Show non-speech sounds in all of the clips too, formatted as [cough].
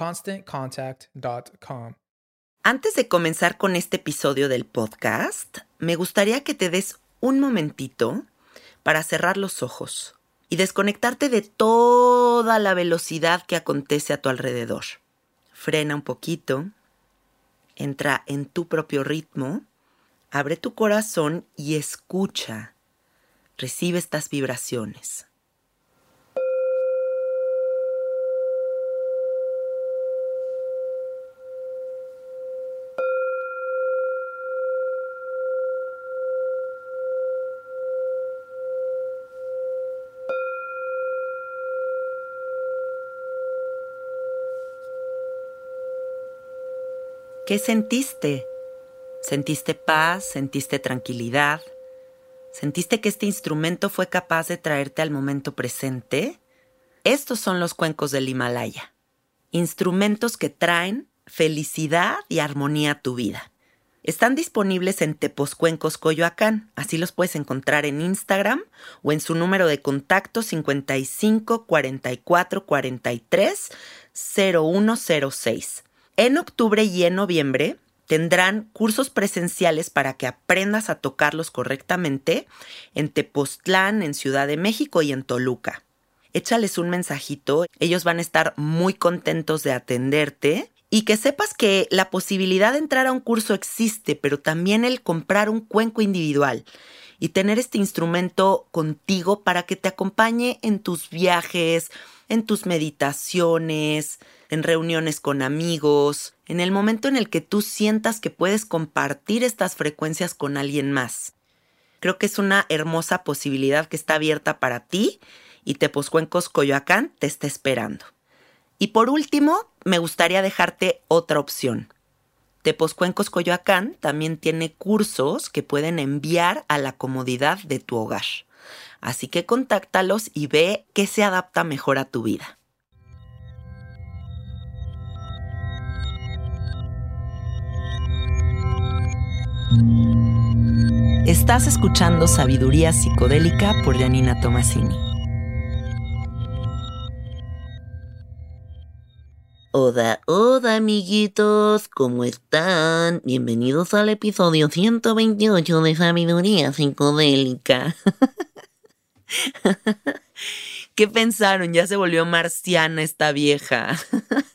ConstantContact.com. Antes de comenzar con este episodio del podcast, me gustaría que te des un momentito para cerrar los ojos y desconectarte de toda la velocidad que acontece a tu alrededor. Frena un poquito, entra en tu propio ritmo Abre tu corazón y escucha. Recibe estas vibraciones. ¿Qué sentiste? Sentiste paz, sentiste tranquilidad, sentiste que este instrumento fue capaz de traerte al momento presente. Estos son los cuencos del Himalaya, instrumentos que traen felicidad y armonía a tu vida. Están disponibles en Teposcuencos Coyoacán, así los puedes encontrar en Instagram o en su número de contacto 55 44 43 0106. En octubre y en noviembre Tendrán cursos presenciales para que aprendas a tocarlos correctamente en Tepoztlán, en Ciudad de México y en Toluca. Échales un mensajito, ellos van a estar muy contentos de atenderte y que sepas que la posibilidad de entrar a un curso existe, pero también el comprar un cuenco individual y tener este instrumento contigo para que te acompañe en tus viajes, en tus meditaciones, en reuniones con amigos, en el momento en el que tú sientas que puedes compartir estas frecuencias con alguien más. Creo que es una hermosa posibilidad que está abierta para ti y Tepozcuencos Coyoacán te está esperando. Y por último, me gustaría dejarte otra opción. Tepozcuencos Coyoacán también tiene cursos que pueden enviar a la comodidad de tu hogar. Así que contáctalos y ve qué se adapta mejor a tu vida. Estás escuchando Sabiduría Psicodélica por Janina Tomasini. Hola, hola amiguitos, ¿cómo están? Bienvenidos al episodio 128 de Sabiduría Psicodélica. [laughs] ¿Qué pensaron? Ya se volvió marciana esta vieja. [laughs]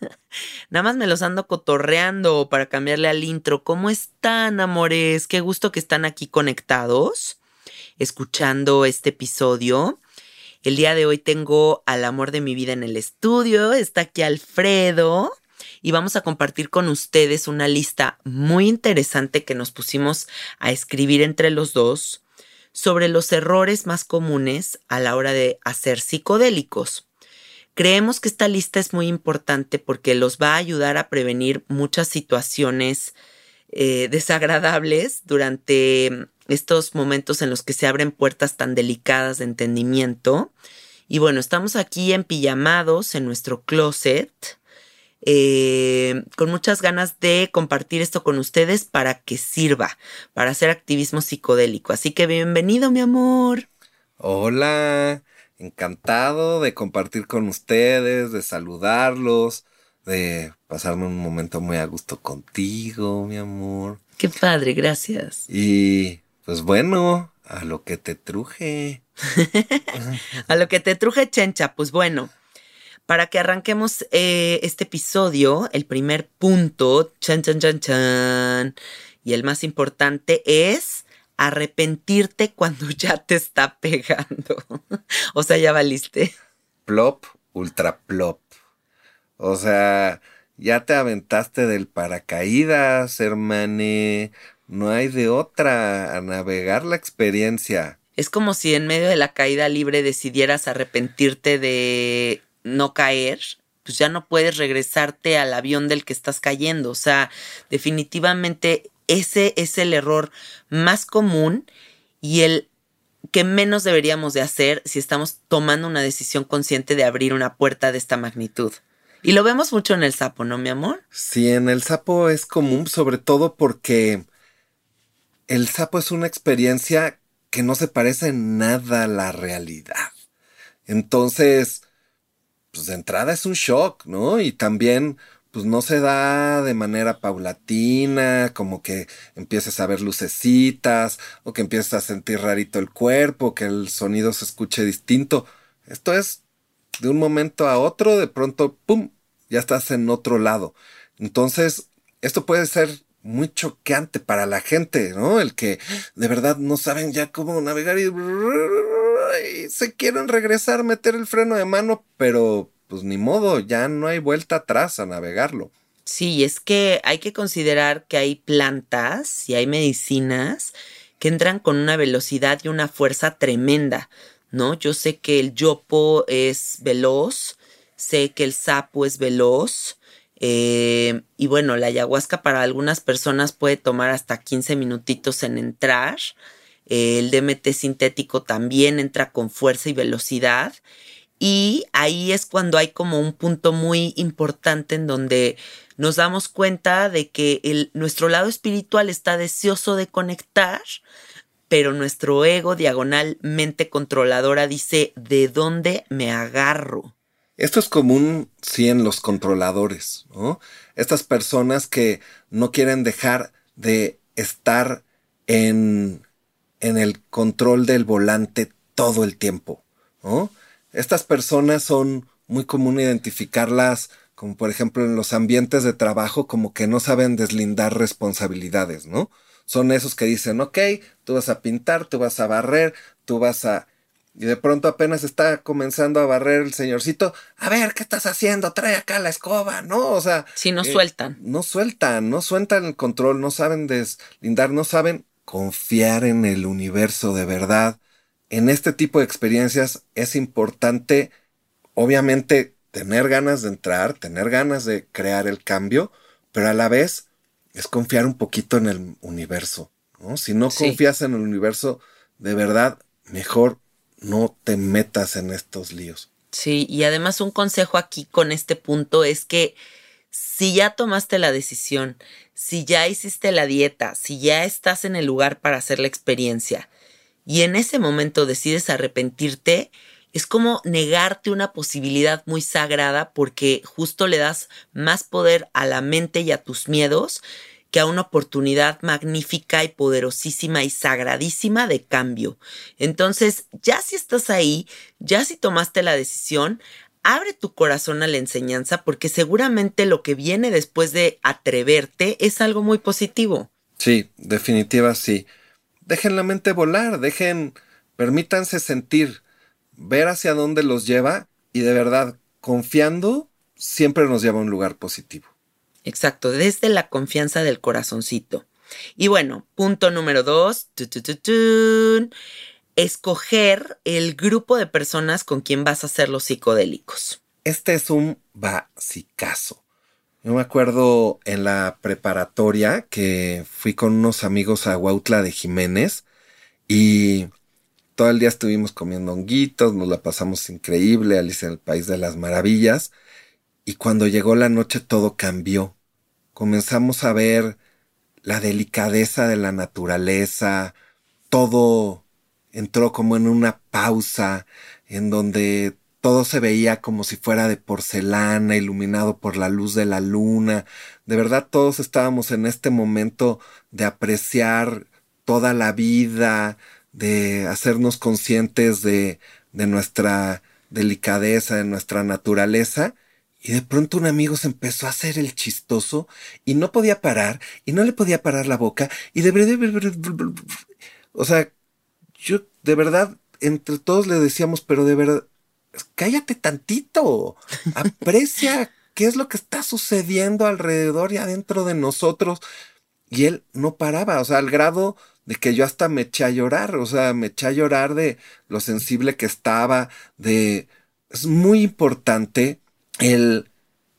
Nada más me los ando cotorreando para cambiarle al intro. ¿Cómo están, amores? Qué gusto que están aquí conectados, escuchando este episodio. El día de hoy tengo al amor de mi vida en el estudio, está aquí Alfredo y vamos a compartir con ustedes una lista muy interesante que nos pusimos a escribir entre los dos sobre los errores más comunes a la hora de hacer psicodélicos. Creemos que esta lista es muy importante porque los va a ayudar a prevenir muchas situaciones eh, desagradables durante estos momentos en los que se abren puertas tan delicadas de entendimiento. Y bueno, estamos aquí en pijamados en nuestro closet eh, con muchas ganas de compartir esto con ustedes para que sirva, para hacer activismo psicodélico. Así que bienvenido, mi amor. Hola, encantado de compartir con ustedes, de saludarlos, de pasarme un momento muy a gusto contigo, mi amor. Qué padre, gracias. Y pues bueno, a lo que te truje. [laughs] a lo que te truje, chencha, pues bueno. Para que arranquemos eh, este episodio, el primer punto, chan, chan, chan, chan, y el más importante es arrepentirte cuando [laughs] ya te está pegando. o sea, ya valiste. Plop, ultra plop. O sea, ya te aventaste del paracaídas, hermane. No hay de otra a navegar la experiencia. Es como si en medio de la caída libre decidieras arrepentirte de no caer, pues ya no puedes regresarte al avión del que estás cayendo. O sea, definitivamente ese es el error más común y el que menos deberíamos de hacer si estamos tomando una decisión consciente de abrir una puerta de esta magnitud. Y lo vemos mucho en el sapo, ¿no, mi amor? Sí, en el sapo es común, sobre todo porque el sapo es una experiencia que no se parece en nada a la realidad. Entonces, pues de entrada es un shock, ¿no? Y también, pues no se da de manera paulatina, como que empieces a ver lucecitas, o que empieces a sentir rarito el cuerpo, que el sonido se escuche distinto. Esto es de un momento a otro, de pronto, ¡pum!, ya estás en otro lado. Entonces, esto puede ser muy choqueante para la gente, ¿no? El que de verdad no saben ya cómo navegar y se quieren regresar, meter el freno de mano, pero pues ni modo, ya no hay vuelta atrás a navegarlo. Sí, es que hay que considerar que hay plantas y hay medicinas que entran con una velocidad y una fuerza tremenda, ¿no? Yo sé que el yopo es veloz, sé que el sapo es veloz, eh, y bueno, la ayahuasca para algunas personas puede tomar hasta 15 minutitos en entrar, el DMT sintético también entra con fuerza y velocidad. Y ahí es cuando hay como un punto muy importante en donde nos damos cuenta de que nuestro lado espiritual está deseoso de conectar, pero nuestro ego diagonalmente controladora dice, ¿de dónde me agarro? Esto es común, sí, en los controladores, ¿no? Estas personas que no quieren dejar de estar en en el control del volante todo el tiempo. ¿no? Estas personas son muy común identificarlas como por ejemplo en los ambientes de trabajo como que no saben deslindar responsabilidades, ¿no? Son esos que dicen, ok, tú vas a pintar, tú vas a barrer, tú vas a... Y de pronto apenas está comenzando a barrer el señorcito, a ver, ¿qué estás haciendo? Trae acá la escoba, ¿no? O sea... Si no eh, sueltan. No sueltan, no sueltan el control, no saben deslindar, no saben confiar en el universo de verdad. En este tipo de experiencias es importante, obviamente, tener ganas de entrar, tener ganas de crear el cambio, pero a la vez es confiar un poquito en el universo. ¿no? Si no confías en el universo, de verdad, mejor no te metas en estos líos. Sí, y además un consejo aquí con este punto es que si ya tomaste la decisión, si ya hiciste la dieta, si ya estás en el lugar para hacer la experiencia y en ese momento decides arrepentirte, es como negarte una posibilidad muy sagrada porque justo le das más poder a la mente y a tus miedos que a una oportunidad magnífica y poderosísima y sagradísima de cambio. Entonces, ya si estás ahí, ya si tomaste la decisión, abre tu corazón a la enseñanza porque seguramente lo que viene después de atreverte es algo muy positivo. Sí, definitiva sí. Dejen la mente volar, dejen, permítanse sentir, ver hacia dónde los lleva y de verdad, confiando, siempre nos lleva a un lugar positivo. Exacto, desde la confianza del corazoncito. Y bueno, punto número dos, tu, tu, tu, tun, escoger el grupo de personas con quien vas a hacer los psicodélicos. Este es un basicazo. Yo me acuerdo en la preparatoria que fui con unos amigos a Huautla de Jiménez y todo el día estuvimos comiendo honguitos, nos la pasamos increíble, Alicia en el País de las Maravillas. Y cuando llegó la noche todo cambió. Comenzamos a ver la delicadeza de la naturaleza, todo entró como en una pausa en donde todo se veía como si fuera de porcelana, iluminado por la luz de la luna. De verdad todos estábamos en este momento de apreciar toda la vida, de hacernos conscientes de, nuestra delicadeza, de nuestra naturaleza. Y de pronto un amigo se empezó a hacer el chistoso y no podía parar y no le podía parar la boca y de verdad, o sea, yo de verdad entre todos le decíamos, pero de verdad, cállate tantito, [laughs] aprecia qué es lo que está sucediendo alrededor y adentro de nosotros. Y él no paraba, o sea, al grado de que yo hasta me eché a llorar, o sea, me eché a llorar de lo sensible que estaba, de... Es muy importante el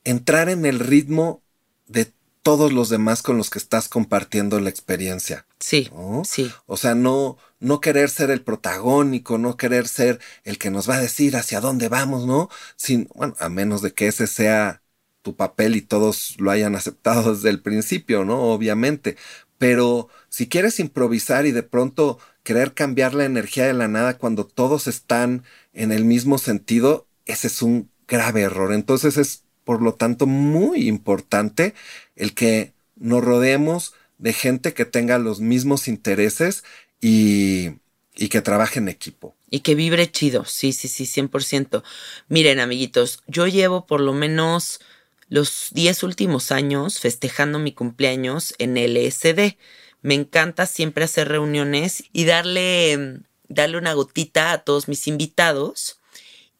entrar en el ritmo de todos los demás con los que estás compartiendo la experiencia. Sí, ¿no? sí. O sea, no, no querer ser el protagónico, no querer ser el que nos va a decir hacia dónde vamos, ¿no? Sin, bueno, a menos de que ese sea tu papel y todos lo hayan aceptado [laughs] desde el principio, ¿no? Obviamente. Pero si quieres improvisar y de pronto querer cambiar la energía de la nada cuando todos están en el mismo sentido, ese es un grave error. Entonces es, por lo tanto, muy importante el que nos rodeemos de gente que tenga los mismos intereses y, que trabaje en equipo. Y que vibre chido, sí, sí, sí, 100%. Miren, amiguitos, yo llevo por lo menos los 10 últimos años festejando mi cumpleaños en LSD. Me encanta siempre hacer reuniones y darle, darle una gotita a todos mis invitados.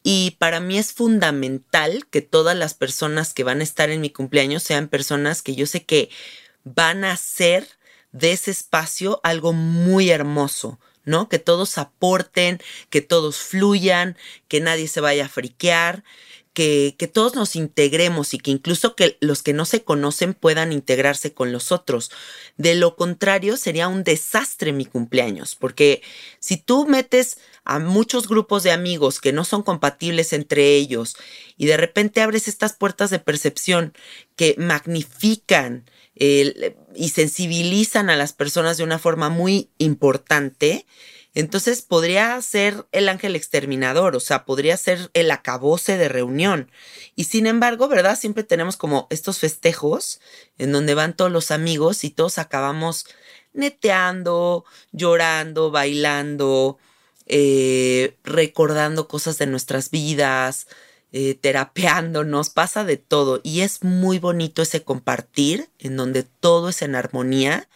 Y para mí es fundamental que todas las personas que van a estar en mi cumpleaños sean personas que yo sé que van a hacer de ese espacio algo muy hermoso, ¿no? Que todos aporten, que todos fluyan, que nadie se vaya a friquear, que, que, todos nos integremos y que incluso que los que no se conocen puedan integrarse con los otros. De lo contrario, sería un desastre mi cumpleaños, porque si tú metes a muchos grupos de amigos que no son compatibles entre ellos y de repente abres estas puertas de percepción que magnifican eh, y sensibilizan a las personas de una forma muy importante, entonces podría ser el ángel exterminador, o sea, podría ser el acabose de reunión. Y sin embargo, ¿verdad? Siempre tenemos como estos festejos en donde van todos los amigos y todos acabamos neteando, llorando, bailando, eh, recordando cosas de nuestras vidas, eh, terapeándonos, pasa de todo. Y es muy bonito ese compartir en donde todo es en armonía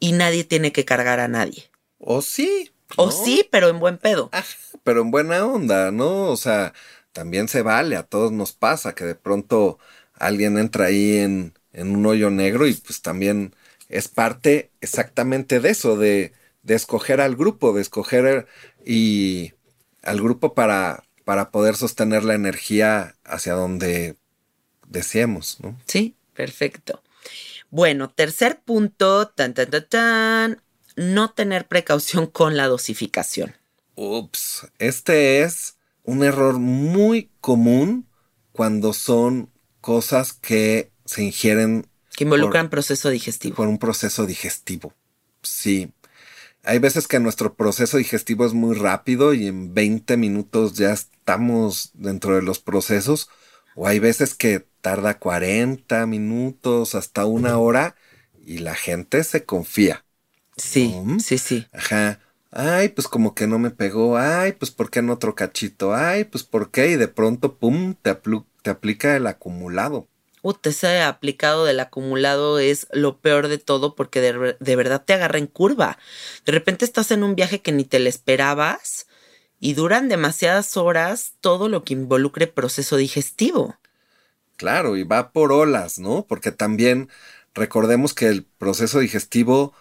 y nadie tiene que cargar a nadie. O sí. O sí, pero en buen pedo. Ah, pero en buena onda, ¿no? O sea, también se vale, a todos nos pasa que de pronto alguien entra ahí en, en un hoyo negro y pues también es parte exactamente de eso, de, de escoger al grupo, de escoger y al grupo para, para poder sostener la energía hacia donde deseemos, ¿no? Sí, perfecto. Bueno, tercer punto, tan, tan, tan, tan, no tener precaución [laughs] con la dosificación. Ups, este es un error muy común cuando son cosas que se ingieren. Que involucran por, proceso digestivo. Por un proceso digestivo. Sí. Hay veces que nuestro proceso digestivo es muy rápido y en 20 minutos ya estamos dentro de los procesos. O hay veces que tarda 40 minutos hasta una hora y la gente se confía. Sí, ¿no? sí, sí. Ajá. Ay, pues como que no me pegó. Ay, pues ¿por qué en otro cachito? Ay, pues ¿por qué? Y de pronto, pum, te, apl te aplica el acumulado. Ut, ese aplicado del acumulado es lo peor de todo porque de, de, verdad te agarra en curva. De repente estás en un viaje que ni te lo esperabas y duran demasiadas horas todo lo que involucre proceso digestivo. Claro, y va por olas, ¿no? Porque también recordemos que el proceso digestivo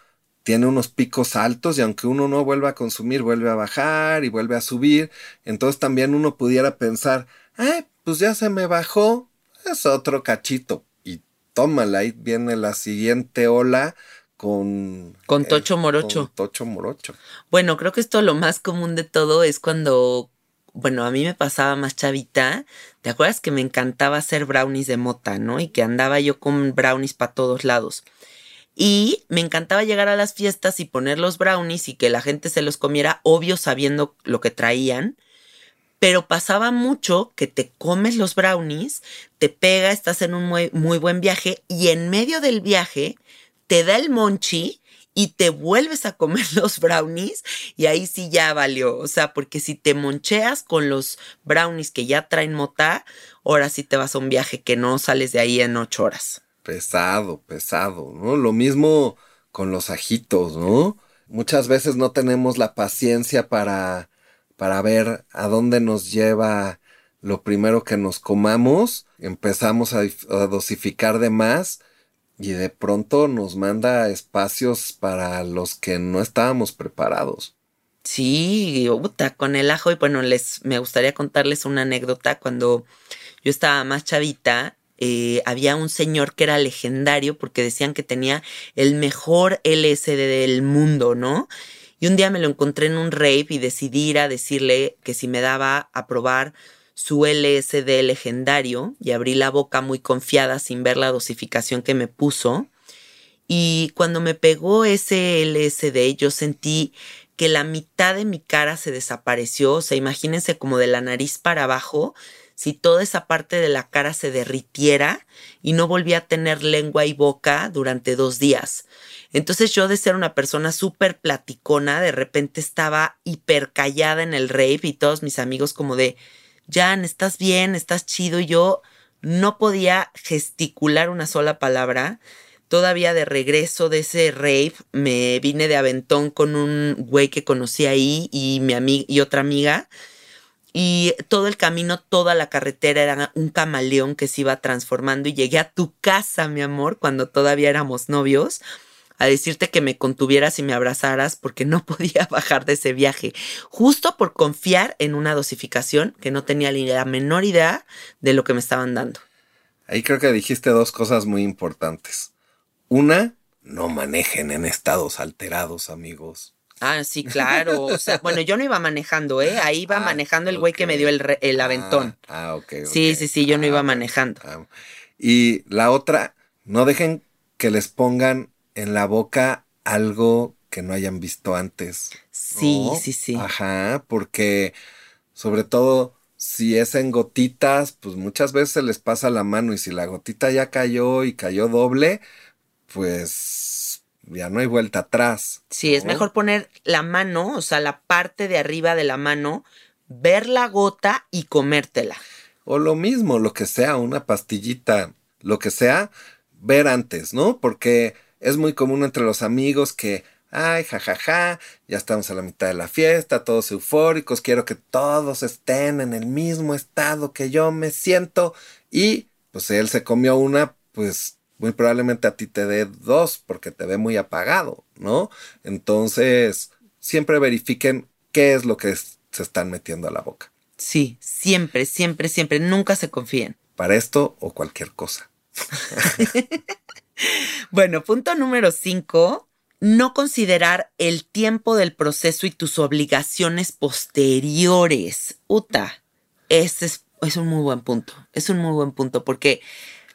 tiene unos picos altos y aunque uno no vuelva a consumir, vuelve a bajar y vuelve a subir. Entonces también uno pudiera pensar, ay, pues ya se me bajó, es otro cachito. Y tómala, ahí viene la siguiente ola con... Con Tocho Morocho. Con Tocho Morocho. Bueno, creo que esto lo más común de todo es cuando, bueno, a mí me pasaba más chavita. ¿Te acuerdas que me encantaba hacer brownies de mota, no? Y que andaba yo con brownies para todos lados. Y me encantaba llegar a las fiestas y poner los brownies y que la gente se los comiera, obvio sabiendo lo que traían. Pero pasaba mucho que te comes los brownies, te pega, estás en un muy, muy buen viaje y en medio del viaje te da el monchi y te vuelves a comer [laughs] los brownies y ahí sí ya valió. O sea, porque si te moncheas con los brownies que ya traen mota, ahora sí te vas a un viaje que no sales de ahí en ocho horas. Pesado, pesado, ¿no? Lo mismo con los ajitos, ¿no? Muchas veces no tenemos la paciencia para, para ver a dónde nos lleva lo primero que nos comamos. Empezamos a, a dosificar de más y de pronto nos manda espacios para los que no estábamos preparados. Sí, con el ajo y bueno, les me gustaría contarles una anécdota cuando yo estaba más chavita. Eh, había un señor que era legendario porque decían que tenía el mejor LSD del mundo, ¿no? Y un día me lo encontré en un rave y decidí ir a decirle que si me daba a probar su LSD legendario y abrí la boca muy confiada sin ver la dosificación que me puso. Y cuando me pegó ese LSD, yo sentí que la mitad de mi cara se desapareció. O sea, imagínense como de la nariz para abajo, si toda esa parte de la cara se derritiera y no volvía a tener lengua y boca durante dos días. Entonces yo de ser una persona súper platicona, de repente estaba hiper callada en el rave y todos mis amigos como de, Jan, estás bien, estás chido. Yo no podía gesticular una sola palabra. Todavía de regreso de ese rave, me vine de aventón con un güey que conocí ahí y mi amiga y otra amiga. Y todo el camino, toda la carretera era un camaleón que se iba transformando y llegué a tu casa, mi amor, cuando todavía éramos novios a decirte que me contuvieras y me abrazaras porque no [laughs] podía bajar de ese viaje, justo por confiar en una dosificación que no tenía ni la menor idea de lo que me estaban dando. Ahí creo que dijiste dos cosas muy importantes. Una, no manejen en estados alterados, amigos. Ah, sí, claro. O sea, [laughs] bueno, yo no iba manejando, ¿eh? Ahí iba ah, manejando el güey que me dio el, el aventón. Ah, ah ok. Sí, sí, sí, yo no iba ah, manejando. y la otra, no dejen que les pongan en la boca algo que no hayan visto antes. Sí, sí, sí. Ajá, porque sobre todo si es en gotitas, pues muchas veces se les pasa la mano y si la gotita ya cayó y cayó doble, pues ya no hay vuelta atrás. Sí, es mejor poner la mano, o sea, la parte de arriba de la mano, ver la gota y comértela. O lo mismo, lo que sea, una pastillita, lo que sea, ver antes, ¿no? Porque es muy común entre los amigos que, ay, jajaja, ya estamos a la mitad de la fiesta, todos eufóricos, quiero que todos estén en el mismo estado que yo me siento. Y pues él se comió una, pues muy probablemente a ti te dé dos porque te ve muy apagado, ¿no? Entonces, siempre verifiquen qué es lo que se están metiendo a la boca. Sí, siempre, siempre, siempre, nunca se confíen. Para esto o cualquier cosa. [laughs] bueno, punto número cinco. No considerar el tiempo del proceso y tus obligaciones posteriores. Uta, ese es, un muy buen punto. Es un muy buen punto porque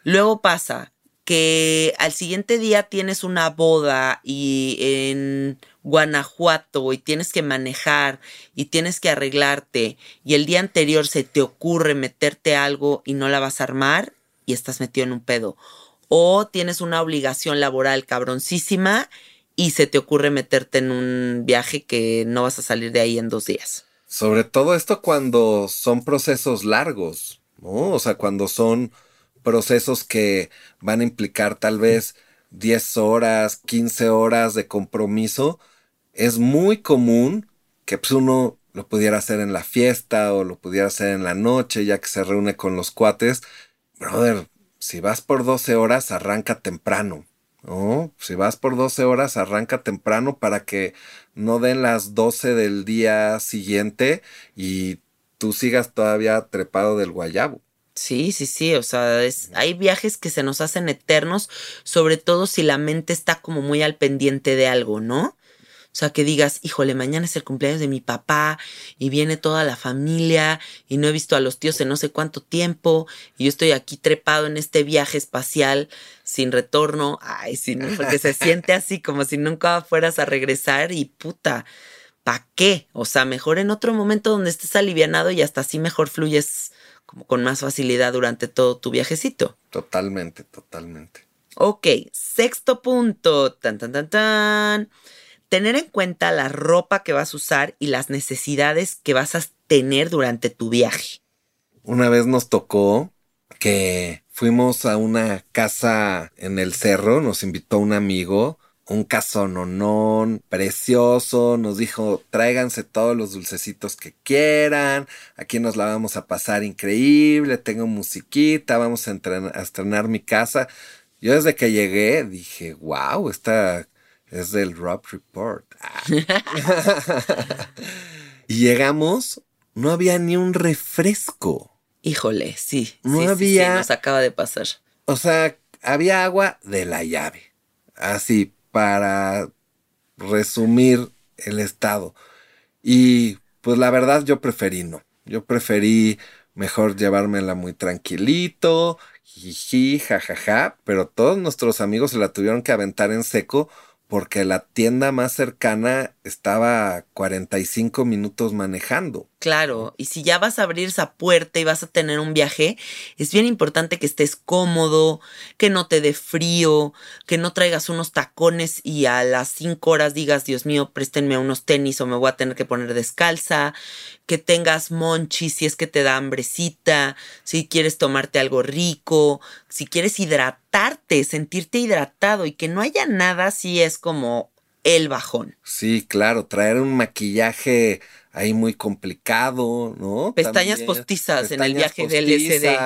luego pasa que al siguiente día tienes una boda y en Guanajuato y tienes que manejar y tienes que arreglarte y el día anterior se te ocurre meterte algo y no la vas a armar y estás metido en un pedo o tienes una obligación laboral cabroncísima y se te ocurre meterte en un viaje que no vas a salir de ahí en dos días. Sobre todo esto cuando son procesos largos, ¿no? O sea, cuando son procesos que van a implicar tal vez 10 horas, 15 horas de compromiso, es muy común que pues, uno lo pudiera hacer en la fiesta o lo pudiera hacer en la noche, ya que se reúne con los cuates. Brother, si vas por 12 horas, arranca temprano. ¿no? Si vas por 12 horas, arranca temprano para que no den las 12 del día siguiente y tú sigas todavía trepado del guayabo. Sí, sí, sí, o sea, es, hay viajes que se nos hacen eternos, sobre todo si la mente está como muy al pendiente de algo, ¿no? O sea, que digas, híjole, mañana es el cumpleaños de mi papá y viene toda la familia y no he visto a los tíos en no sé cuánto tiempo y yo estoy aquí trepado en este viaje espacial sin retorno. Ay, sí, ¿no? porque se siente así como si nunca fueras a regresar y puta, ¿pa' qué? O sea, mejor en otro momento donde estés alivianado y hasta así mejor fluyes como con más facilidad durante todo tu viajecito. Totalmente, totalmente. Ok, sexto punto. Tan, tan, tan, tan. Tener en cuenta la ropa que vas a usar y las necesidades que vas a tener durante tu viaje. Una vez nos tocó que fuimos a una casa en el cerro, nos invitó un amigo un casononón precioso, nos dijo tráiganse todos los dulcecitos que quieran, aquí nos la vamos a pasar increíble, tengo musiquita, vamos a, a estrenar mi casa. Yo desde que llegué dije, wow, esta es del Rob Report. [laughs] [laughs] y llegamos, no había ni un refresco. Híjole, sí. No sí, había. Sí, nos acaba de pasar. O sea, había agua de la llave. Así, para resumir el estado. Y pues la verdad yo preferí no. Yo preferí mejor llevármela muy tranquilito, jiji, jajaja, pero todos nuestros amigos se la tuvieron que aventar en seco porque la tienda más cercana estaba a 45 minutos manejando. Claro, y si ya vas a abrir esa puerta y vas a tener un viaje, es bien importante que estés cómodo, que no te dé frío, que no traigas unos tacones y a las 5 horas digas, Dios mío, préstenme unos tenis o me voy a tener que poner descalza, que tengas monchi si es que te da hambrecita, si quieres tomarte algo rico, si quieres hidratarte, sentirte hidratado y que no haya nada si es como el bajón. Sí, claro, traer un maquillaje ahí muy complicado, ¿no? Pestañas También, postizas en el viaje del SD.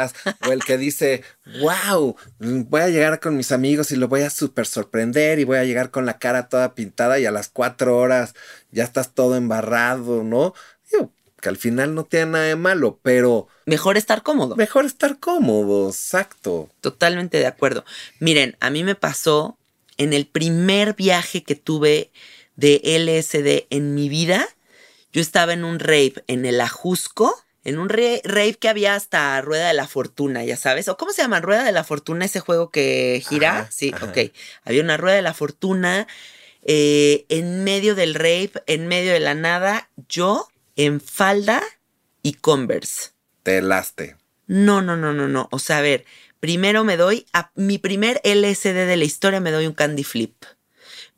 O el que dice, wow, voy a llegar con mis amigos y lo voy a súper sorprender y voy a llegar con la cara toda pintada y a las cuatro horas ya estás todo embarrado, ¿no? Digo, que al final no tiene nada de malo, pero Mejor estar cómodo. mejor estar cómodo, exacto. Totalmente de acuerdo. Miren, a mí me pasó en el primer viaje que tuve de LSD en mi vida. Yo estaba en un rave en el Ajusco, en un rave que había hasta Rueda de la Fortuna, ya sabes. ¿O cómo se llama? Rueda de la Fortuna, ese juego que gira. Ajá, sí, ajá. ok. Había una Rueda de la Fortuna eh, en medio del rave, en medio de la nada, yo en falda y Converse. Te laste. No, no, no, no, no. O sea, a ver, primero me doy a mi primer LSD de la historia, me doy un candy flip.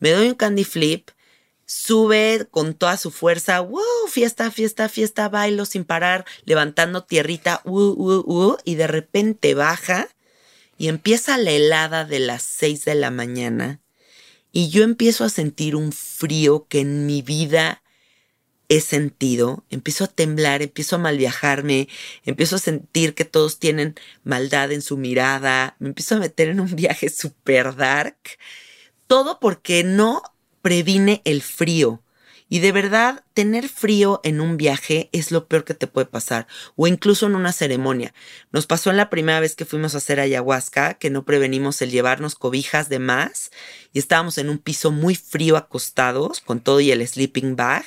Me doy un candy flip, sube con toda su fuerza, wow, fiesta, fiesta, fiesta, bailo sin parar, levantando tierrita, uh, uh, uh, y de repente baja y empieza la helada de las 6 de la mañana y yo empiezo a sentir un frío que en mi vida he sentido, empiezo a temblar, empiezo a malviajarme, empiezo a sentir que todos tienen maldad en su mirada, me empiezo a meter en un [laughs] viaje super dark, todo porque no previne el frío. Y de verdad, tener frío en un viaje es lo peor que te puede pasar, o incluso en una ceremonia. Nos pasó en la primera vez que fuimos a hacer ayahuasca, que no prevenimos el llevarnos cobijas de más, y estábamos en un piso muy frío acostados, con todo y el sleeping bag,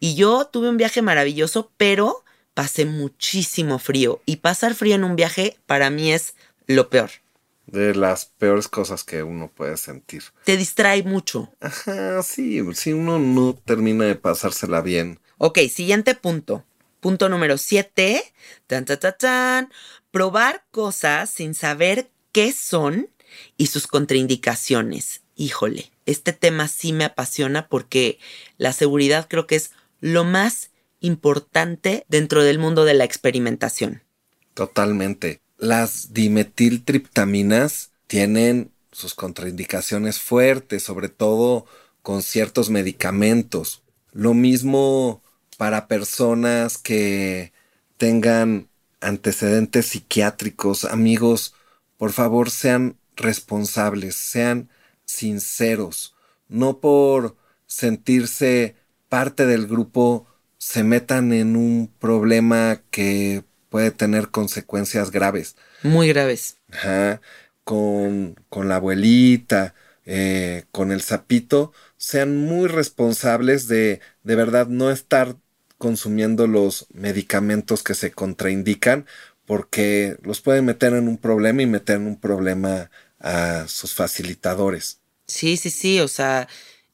y yo tuve un viaje maravilloso, pero pasé muchísimo frío. Y pasar frío en un viaje para mí es lo peor. De las peores cosas que uno puede sentir. Te distrae mucho. Ajá, sí, si uno no termina de pasársela bien. Ok, siguiente punto. Punto número 7. Tan, tan, tan, tan. Probar cosas sin saber qué son y sus contraindicaciones. Híjole, este tema sí me apasiona porque la seguridad creo que es lo más importante dentro del mundo de la experimentación. Totalmente. Las dimetiltriptaminas tienen sus contraindicaciones fuertes, sobre todo con ciertos medicamentos. Lo mismo para personas que tengan antecedentes psiquiátricos. Amigos, por favor, sean responsables, sean sinceros, no por sentirse parte del grupo se metan en un problema que puede tener consecuencias graves. Muy graves. Ajá. Con, con la abuelita, eh, con el sapito, sean muy responsables de de verdad no estar consumiendo los medicamentos que se contraindican porque los pueden meter en un problema y meter en un problema a sus facilitadores. Sí, sí, sí, o sea,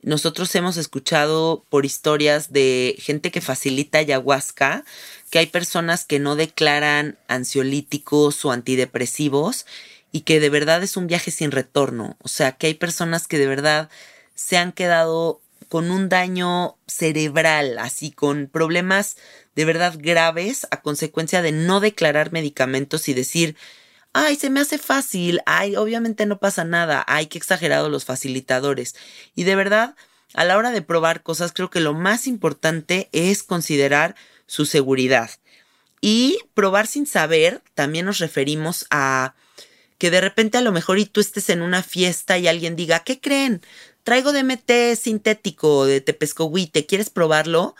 nosotros hemos escuchado por historias de gente que facilita ayahuasca, que hay personas que no declaran ansiolíticos o antidepresivos y que de verdad es un viaje sin retorno. O sea, que hay personas que de verdad se han quedado con un daño cerebral, así con problemas de verdad graves a consecuencia de no declarar medicamentos y decir, ay, se me hace fácil, ay, obviamente no pasa nada, ay, qué exagerado los facilitadores. Y de verdad, a la hora de probar cosas, creo que lo más importante es considerar su seguridad. Y probar sin saber, también nos referimos a que de repente a lo mejor y tú estés en una fiesta y alguien diga, ¿qué creen? traigo DMT sintético de Tepescohuite, ¿quieres probarlo?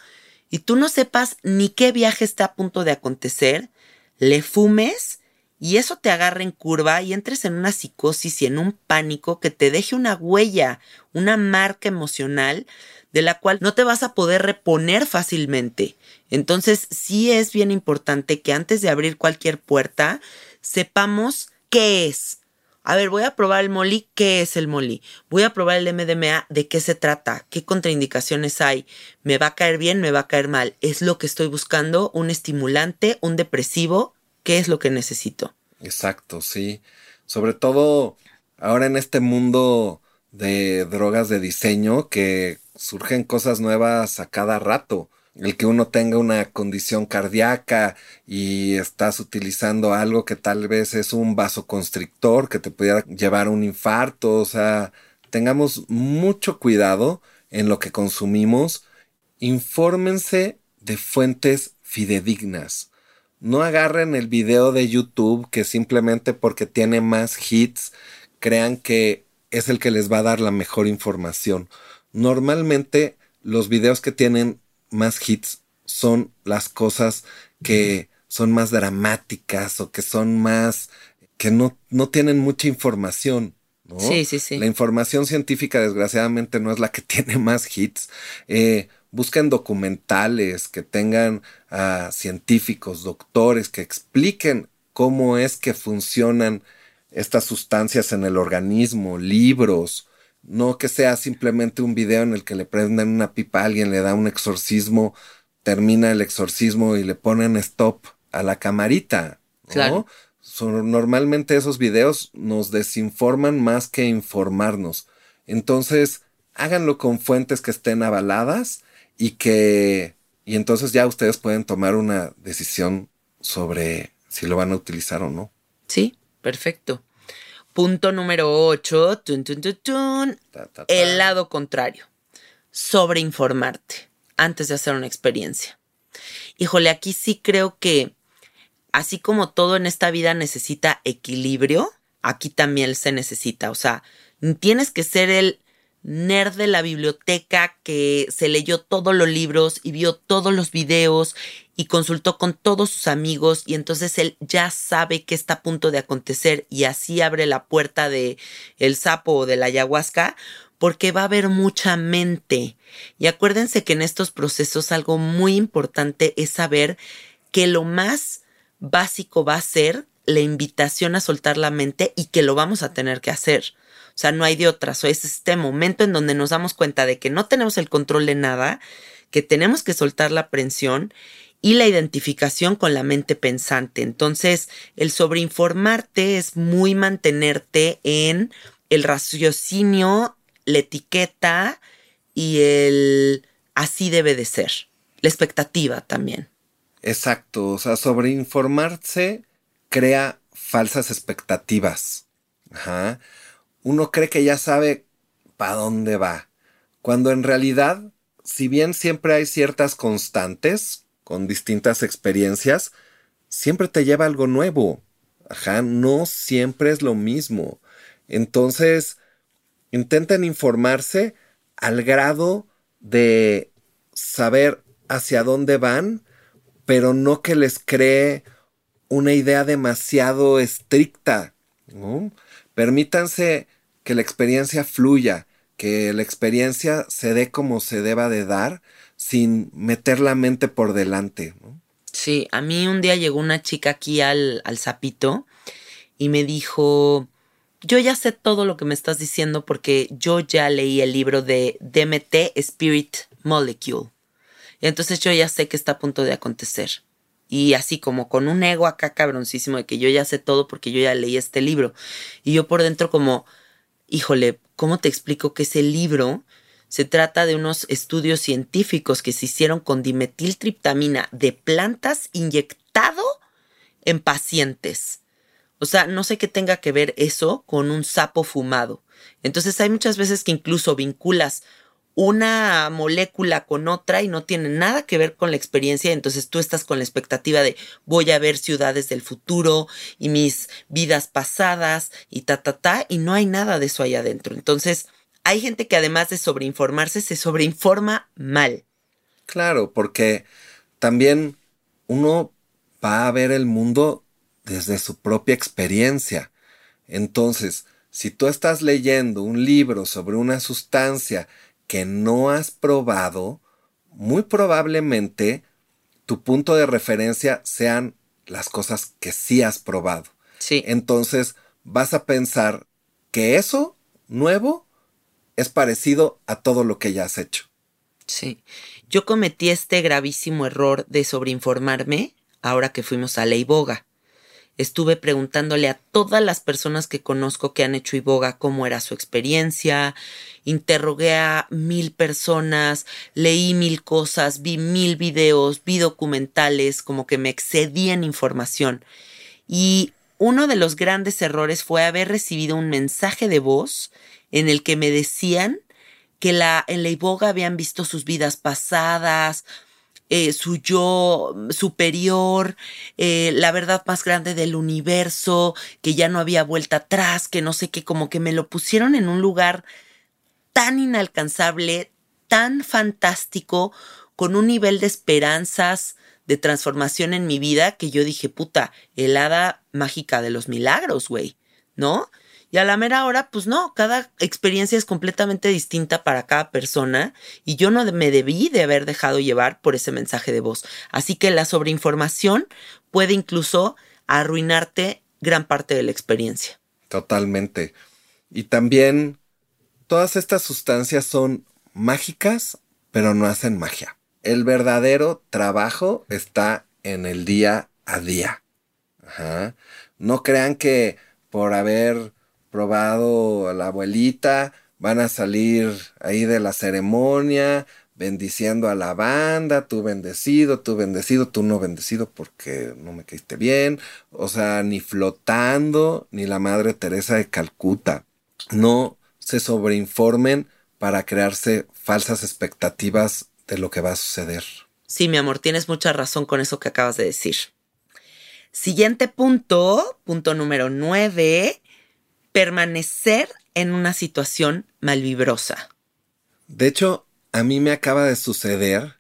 Y tú no sepas ni qué viaje está a punto de acontecer, le fumes y eso te agarra en curva y entres en una psicosis y en un pánico que te deje una huella, una marca emocional de la cual no te vas a poder reponer fácilmente. Entonces sí es bien importante que antes de abrir cualquier puerta sepamos qué es, a ver, voy a probar el molly, ¿qué es el molly? Voy a probar el MDMA, ¿de qué se trata? ¿Qué contraindicaciones hay? ¿Me va a caer bien? ¿Me va a caer mal? ¿Es lo que estoy buscando? ¿Un estimulante? ¿Un depresivo? ¿Qué es lo que necesito? Exacto, sí. Sobre todo ahora en este mundo de drogas de diseño que surgen cosas nuevas a cada rato el que uno tenga una condición cardíaca y estás utilizando algo que tal vez es un vasoconstrictor que te pudiera llevar a un infarto, o sea, tengamos mucho cuidado en lo que consumimos, infórmense de fuentes fidedignas. No agarren el video de YouTube que simplemente porque tiene más hits crean que es el que les va a dar la mejor información. Normalmente los videos que tienen más hits son las cosas que son más dramáticas o que son más, que no, no tienen mucha información. ¿no? Sí, sí, sí. La información científica, desgraciadamente, no es la que [laughs] tiene más hits. Eh, busquen documentales que tengan a científicos, doctores, que expliquen cómo es que funcionan estas sustancias en el organismo, libros, no que sea simplemente un video en el que le prendan una pipa a alguien, le da un exorcismo, termina el exorcismo y le ponen stop a la camarita. Claro. normalmente esos videos nos desinforman más que informarnos. Entonces, háganlo con fuentes que estén avaladas y que. Y entonces ya ustedes pueden tomar una decisión sobre si lo van a utilizar o no. Sí, perfecto. Punto número 8, el lado contrario, sobreinformarte antes de hacer una experiencia. Híjole, aquí sí creo que así como todo en esta vida necesita equilibrio, aquí también se necesita. O sea, tienes que ser el nerd de la biblioteca que se leyó todos los libros y vio todos los videos y consultó con todos sus amigos y entonces él ya sabe qué está a punto de acontecer y así abre la puerta de el sapo o de la ayahuasca porque va a haber mucha mente. Y acuérdense que en estos procesos algo muy importante es saber que lo más básico va a ser la invitación a soltar la mente y que lo vamos a tener que hacer. O sea, no hay de otra. O es este momento en donde nos damos cuenta de que no tenemos el control de nada, que tenemos que soltar la aprensión y la identificación con la mente pensante. Entonces, el sobreinformarte es muy mantenerte en el raciocinio, la etiqueta y el así debe de ser. La expectativa también. Exacto, o sea, sobreinformarse crea falsas expectativas. Ajá uno cree que ya sabe para dónde va, cuando en realidad si bien siempre hay ciertas constantes con distintas experiencias, siempre te lleva algo nuevo. Ajá, no siempre es lo mismo. Entonces, intenten informarse al grado de saber hacia dónde van, pero no que les cree una idea demasiado estricta. Permítanse que la experiencia fluya, que la experiencia se dé como se deba de dar, sin meter la mente por delante. Sí, a mí un día llegó una chica aquí al, al Zapito y me dijo, yo ya sé todo lo que me estás diciendo porque yo ya leí el libro de DMT Spirit Molecule. Y entonces yo ya sé que está a punto de acontecer. Y así como con un ego acá cabroncísimo de que yo ya sé todo porque yo ya leí este libro. Y yo por dentro como, híjole, ¿cómo te explico que ese libro se trata de unos estudios científicos que se hicieron con dimetiltriptamina de plantas inyectado en pacientes? O sea, no sé qué tenga que ver eso con un sapo fumado. Entonces hay muchas veces que incluso vinculas una molécula con otra y no tiene nada que ver con la experiencia, entonces tú estás con la expectativa de voy a ver ciudades del futuro y mis vidas pasadas y ta, ta, ta, y no hay nada de eso ahí adentro. Entonces, hay gente que además de sobreinformarse, se sobreinforma mal. Claro, porque también uno va a ver el mundo desde su propia experiencia. Entonces, si tú estás leyendo un libro sobre una sustancia que no has probado, muy probablemente tu punto de referencia sean las cosas que sí has probado. Sí. Entonces vas a pensar que eso nuevo es parecido a todo lo que ya has hecho. Sí. Yo cometí este gravísimo error de sobreinformarme ahora que fuimos a la Iboga estuve preguntándole a todas las personas que conozco que han hecho iboga cómo era su experiencia, interrogué a mil personas, leí mil cosas, vi mil videos, vi documentales, como que me excedí en información. Y uno de los grandes errores fue haber recibido un mensaje de voz en el que me decían que la, en la iboga habían visto sus vidas pasadas, eh, su yo superior, eh, la verdad más grande del universo, que ya no había vuelta atrás, que no sé qué, como que me lo pusieron en un lugar tan inalcanzable, tan fantástico, con un nivel de esperanzas, de transformación en mi vida, que yo dije, puta, helada mágica de los milagros, güey, ¿no? Y a la mera hora, pues no, cada experiencia es completamente distinta para cada persona y yo no me debí de haber dejado llevar por ese mensaje de voz. Así que la sobreinformación puede incluso arruinarte gran parte de la experiencia. Totalmente. Y también todas estas sustancias son mágicas, pero no hacen magia. El verdadero trabajo está en el día a día. No crean que por haber probado a la abuelita, van a salir ahí de la ceremonia bendiciendo a la banda, tú bendecido, tú bendecido, tú no bendecido porque no me caíste bien, o sea, ni flotando, ni la Madre Teresa de Calcuta. No se sobreinformen para crearse falsas expectativas de lo que va a suceder. Sí, mi amor, tienes mucha razón con eso que acabas de decir. Siguiente punto, punto número nueve, permanecer en una situación malvibrosa. De hecho, a mí me acaba de suceder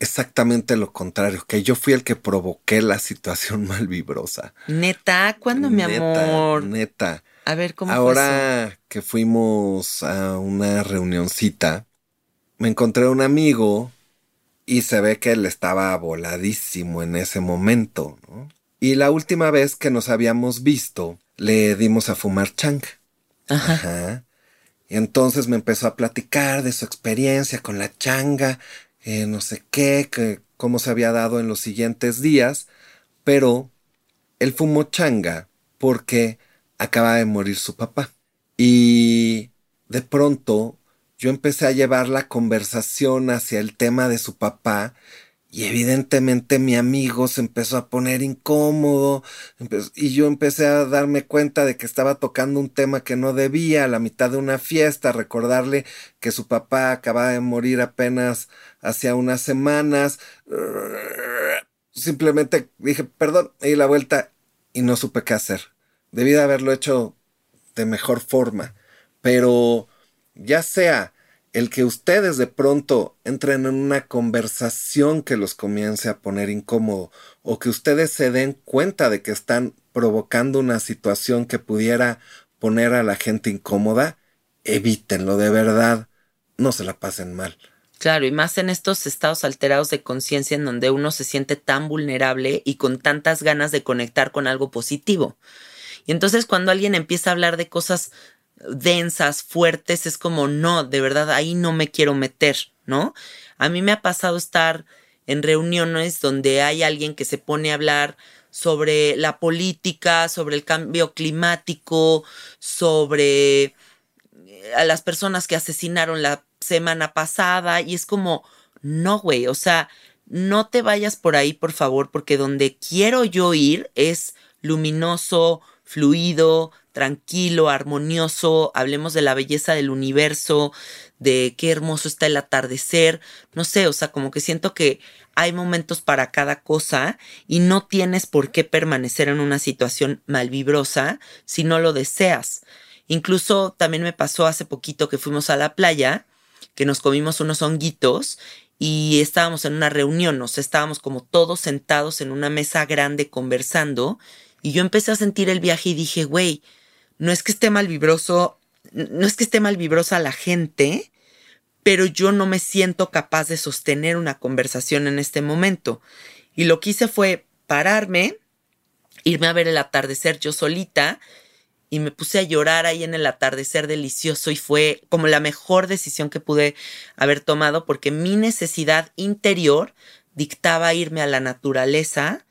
exactamente lo contrario, que yo fui el que provoqué la situación [laughs] malvibrosa. Neta, ¿cuándo, mi amor? Neta. A ver, ¿cómo Ahora que fuimos a una reunioncita, me encontré un amigo y se ve que él estaba voladísimo en ese momento. Y la última vez que nos habíamos visto, le dimos a fumar chang. Ajá. Y entonces me empezó a platicar de su experiencia con la changa, no sé qué, que, cómo se había dado en los siguientes días, pero él fumó changa porque acaba de morir su papá. Y de pronto yo empecé a llevar la conversación hacia el tema de su papá Y evidentemente mi amigo se empezó a poner incómodo y yo empecé a darme cuenta de que estaba tocando un tema que no debía a la mitad de una fiesta, recordarle que su papá acababa de morir apenas hacía unas semanas. Simplemente dije, perdón, y la vuelta y no supe qué hacer. Debí de haberlo hecho de mejor forma, pero ya sea el que ustedes de pronto entren en una conversación que los comience a poner incómodo o que ustedes se den cuenta de que están provocando una situación que pudiera poner a la gente incómoda, evítenlo de verdad, no se la pasen mal. Claro, y más en estos estados alterados de conciencia en donde uno se siente tan vulnerable y con tantas ganas de conectar con algo positivo. Y entonces cuando alguien empieza a hablar de cosas densas, fuertes, es como, no, de verdad, ahí no me quiero meter, ¿no? A mí me ha pasado estar en reuniones donde hay alguien que se pone a hablar sobre la política, sobre el cambio climático, sobre eh, a las personas que asesinaron la semana pasada y es como, no, güey, o sea, no te vayas por ahí, por favor, porque donde quiero yo ir es luminoso, fluido, tranquilo, armonioso, hablemos de la belleza del universo, de qué hermoso está el atardecer, no sé, o sea, como que siento que hay momentos para cada cosa y no tienes por qué permanecer en una situación malvibrosa si no lo deseas. Incluso también me pasó hace poquito que fuimos a la playa, que nos comimos unos honguitos y estábamos en una reunión, o sea, estábamos como todos sentados en una mesa grande conversando y yo empecé a sentir el viaje y dije, güey, no es que esté mal vibroso, no es que esté mal vibrosa la gente, pero yo no me siento capaz de sostener una conversación en este momento. Y lo que hice fue pararme, irme a ver el atardecer yo solita y me puse a llorar ahí en el atardecer delicioso y fue como la mejor decisión que pude haber tomado porque mi necesidad interior dictaba irme a la naturaleza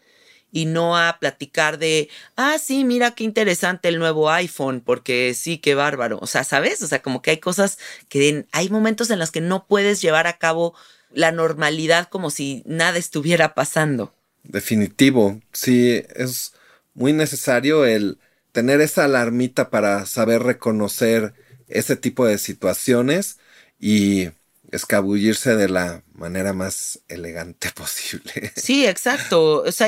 y no a platicar de, ah, sí, mira qué interesante el nuevo iPhone, porque sí, qué bárbaro. O sea, ¿sabes? O sea, como que hay cosas que hay momentos en los que no puedes llevar a cabo la normalidad como si nada estuviera pasando. Definitivo, sí, es muy necesario el tener esa alarmita para saber reconocer ese tipo de situaciones y escabullirse de la manera más elegante [laughs] posible. Sí, exacto. O sea,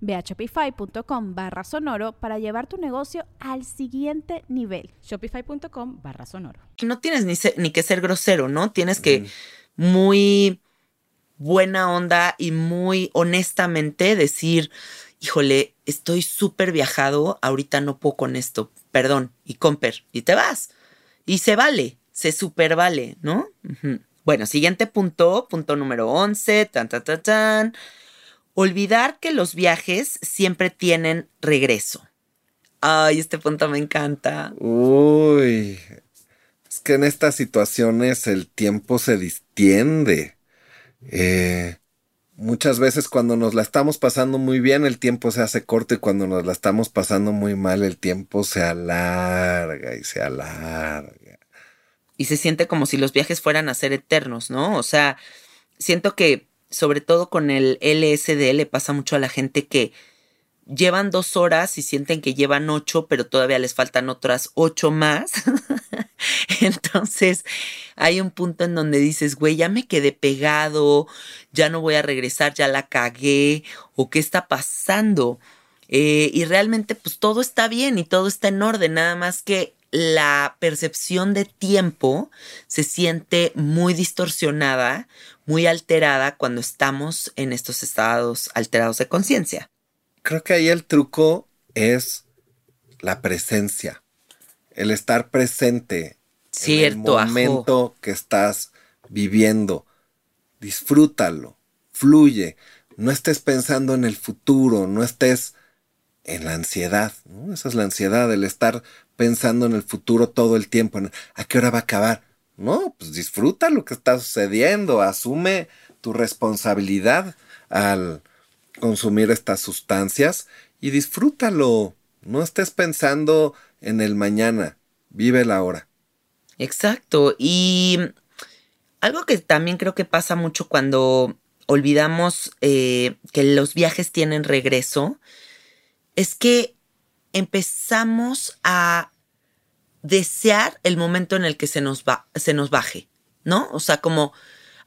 Ve a shopify.com barra sonoro para llevar tu negocio al siguiente nivel. Shopify.com barra sonoro. No tienes ni, ni, que ser grosero, ¿no? Tienes que muy buena onda y muy honestamente decir, híjole, estoy súper viajado, ahorita no puedo con esto, perdón, y comper, y te vas. Y se vale, se super vale, ¿no? Bueno, siguiente punto, punto número 11, tan, tan, tan, tan. Olvidar que los viajes siempre tienen regreso. Ay, este punto me encanta. Uy, es que en estas situaciones el tiempo se distiende. Eh, muchas veces cuando nos la estamos pasando muy bien el tiempo se hace corto y cuando nos la estamos pasando muy mal el tiempo se alarga y se alarga. Y se siente como si los viajes fueran a ser eternos, ¿no? O sea, siento que sobre todo con el LSD le pasa mucho a la gente que llevan dos horas y sienten que llevan ocho, pero todavía les faltan otras ocho más. [laughs] Entonces hay un punto en donde dices, güey, ya me quedé pegado, ya no voy a regresar, ya la cagué, o qué está pasando. Eh, y realmente pues todo está bien y todo está en orden, nada más que la percepción de tiempo se siente muy distorsionada, muy alterada cuando estamos en estos estados alterados de conciencia. Creo que ahí el truco es la presencia, el estar presente Cierto, en el momento que estás viviendo. Disfrútalo, fluye, no estés pensando en el futuro, no estés en la ansiedad. ¿no? Esa es la ansiedad, el estar pensando en el futuro todo el tiempo. ¿A qué hora va a acabar? No, pues disfruta lo que está sucediendo, asume tu responsabilidad al consumir estas sustancias y disfrútalo. No estés pensando en el mañana, vive la hora. Exacto. Y algo que también creo que pasa mucho cuando olvidamos eh, que los viajes tienen regreso es que empezamos a desear el momento en el que se nos, va, se nos baje, ¿no? O sea, como,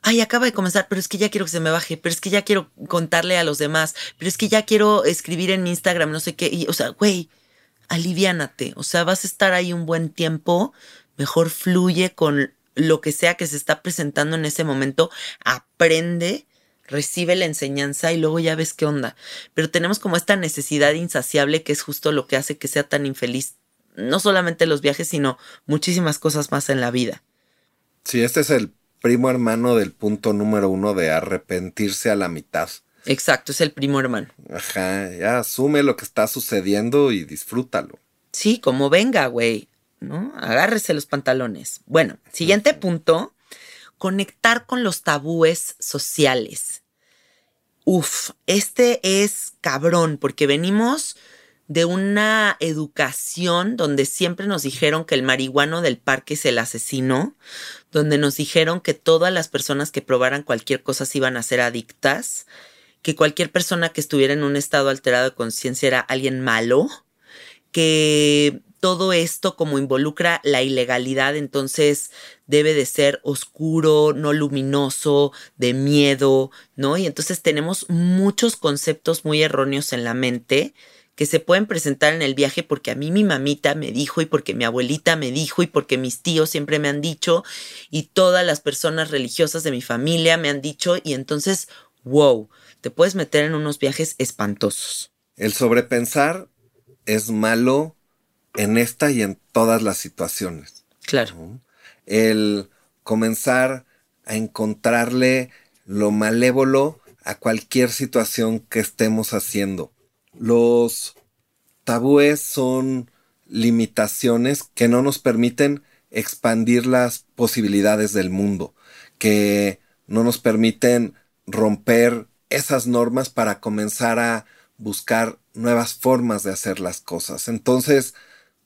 ay, acaba de comenzar, pero es que ya quiero que se me baje, pero es que ya quiero contarle a los demás, pero es que ya quiero escribir en Instagram, no sé qué, y, o sea, güey, aliviánate, o sea, vas a estar ahí un buen tiempo, mejor fluye con lo que sea que se está presentando en ese momento, aprende recibe la enseñanza y luego ya ves qué onda. Pero tenemos como esta necesidad insaciable que es justo lo que hace que sea tan infeliz, no solamente los viajes, sino muchísimas cosas más en la vida. Sí, este es el primo hermano del punto número uno de arrepentirse a la mitad. Exacto, es el primo hermano. Ajá, ya asume lo que está sucediendo y disfrútalo. Sí, como venga, güey, ¿no? Agárrese los pantalones. Bueno, siguiente punto, conectar con los tabúes sociales. Uf, este es cabrón, porque venimos de una educación donde siempre nos dijeron que el marihuano del parque es el asesino, donde nos dijeron que todas las personas que probaran cualquier cosa se iban a ser adictas, que cualquier persona que estuviera en un estado alterado de conciencia era alguien malo, que todo esto como involucra la ilegalidad, entonces debe de ser oscuro, no luminoso, de miedo, ¿no? Y entonces tenemos muchos conceptos muy erróneos en la mente que se pueden presentar en el viaje porque a mí mi mamita me dijo y porque mi abuelita me dijo y porque mis tíos siempre me han dicho y todas las personas religiosas de mi familia me han dicho y entonces, wow, te puedes meter en unos viajes espantosos. El sobrepensar es malo en esta y en todas las situaciones. Claro. El comenzar a encontrarle lo malévolo a cualquier situación que estemos haciendo. Los tabúes son limitaciones que no nos permiten expandir las posibilidades del mundo, que no nos permiten romper esas normas para comenzar a buscar nuevas formas de hacer las cosas. Entonces,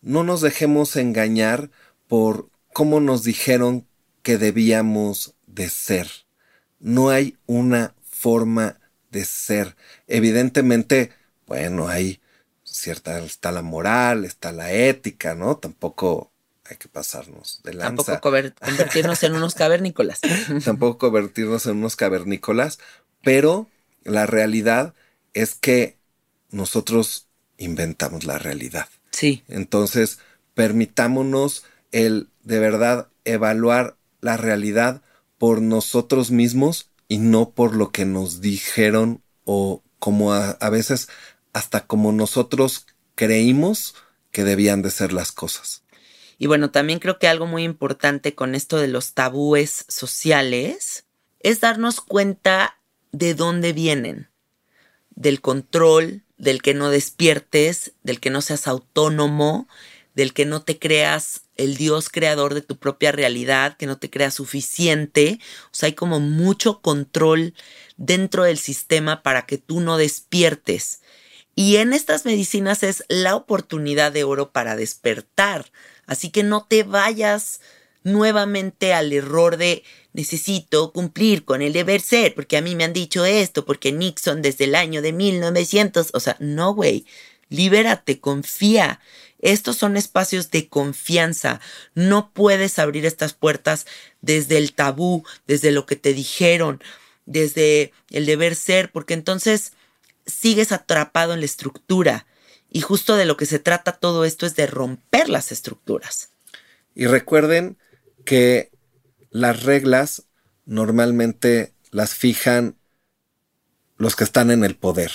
no nos dejemos engañar por cómo nos dijeron que debíamos de ser. No hay una forma de ser. Evidentemente, bueno, hay cierta, está la moral, está la ética, ¿no? Tampoco hay que pasarnos de lanza. Tampoco [laughs] convertirnos en unos cavernícolas. Tampoco convertirnos en unos cavernícolas, pero la realidad es que nosotros inventamos la realidad. Sí. Entonces, permitámonos el de verdad evaluar la realidad por nosotros mismos y no por lo que nos dijeron o como a, a veces hasta como nosotros creímos que debían de ser las cosas. Y bueno, también creo que algo muy importante con esto de los tabúes sociales es darnos cuenta de dónde vienen, del control, del que no despiertes, del que no seas autónomo, del que no te creas el Dios creador de tu propia realidad, que no te creas suficiente. O sea, hay como mucho control dentro del sistema para que tú no despiertes. Y en estas medicinas es la oportunidad de oro para despertar. Así que no te vayas nuevamente al error de necesito cumplir con el deber ser, porque a mí me han dicho esto, porque Nixon desde el año de 1900, o sea, no, güey, libérate, confía. Estos son espacios de confianza. No puedes abrir estas puertas desde el tabú, desde lo que te dijeron, desde el deber ser, porque entonces sigues atrapado en la estructura Y justo de lo que se trata todo esto es de romper las estructuras. Y recuerden que las reglas normalmente las fijan los que están en el poder.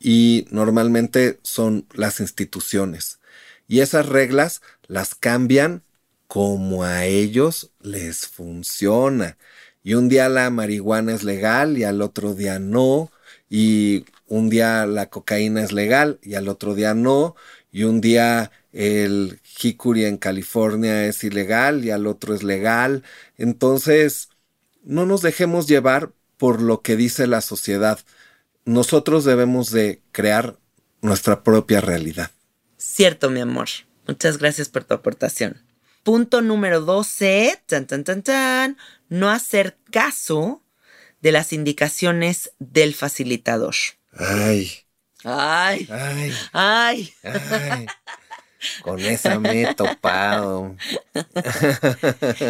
Y normalmente son las instituciones. Y esas reglas las cambian como a ellos les funciona. Y un día la marihuana es legal y al otro día no. Y un día la cocaína es legal y al otro día no. Y un día el jicuri en California es ilegal y al otro es legal. Entonces, no nos dejemos llevar por lo que dice la sociedad. Nosotros debemos de crear nuestra propia realidad. Cierto, mi amor. Muchas gracias por tu aportación. Punto número 12, tan, tan, tan, tan, no hacer caso de las indicaciones del facilitador. Ay, Ay, ay, ay. ay. Con esa me he topado.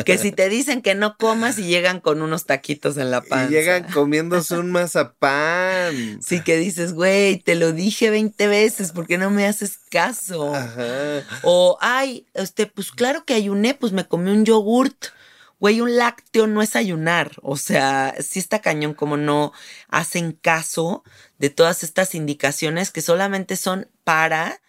Que si te dicen que no comas y llegan con unos taquitos en la panza. Y llegan comiéndose un mazapán. Sí que dices, güey, te lo dije 20 veces, ¿por qué no me haces caso? Ajá. O, ay, este, pues claro que ayuné, pues me comí un yogurt. Güey, un lácteo no es ayunar. O sea, sí está cañón como no hacen caso de todas estas indicaciones que solamente son para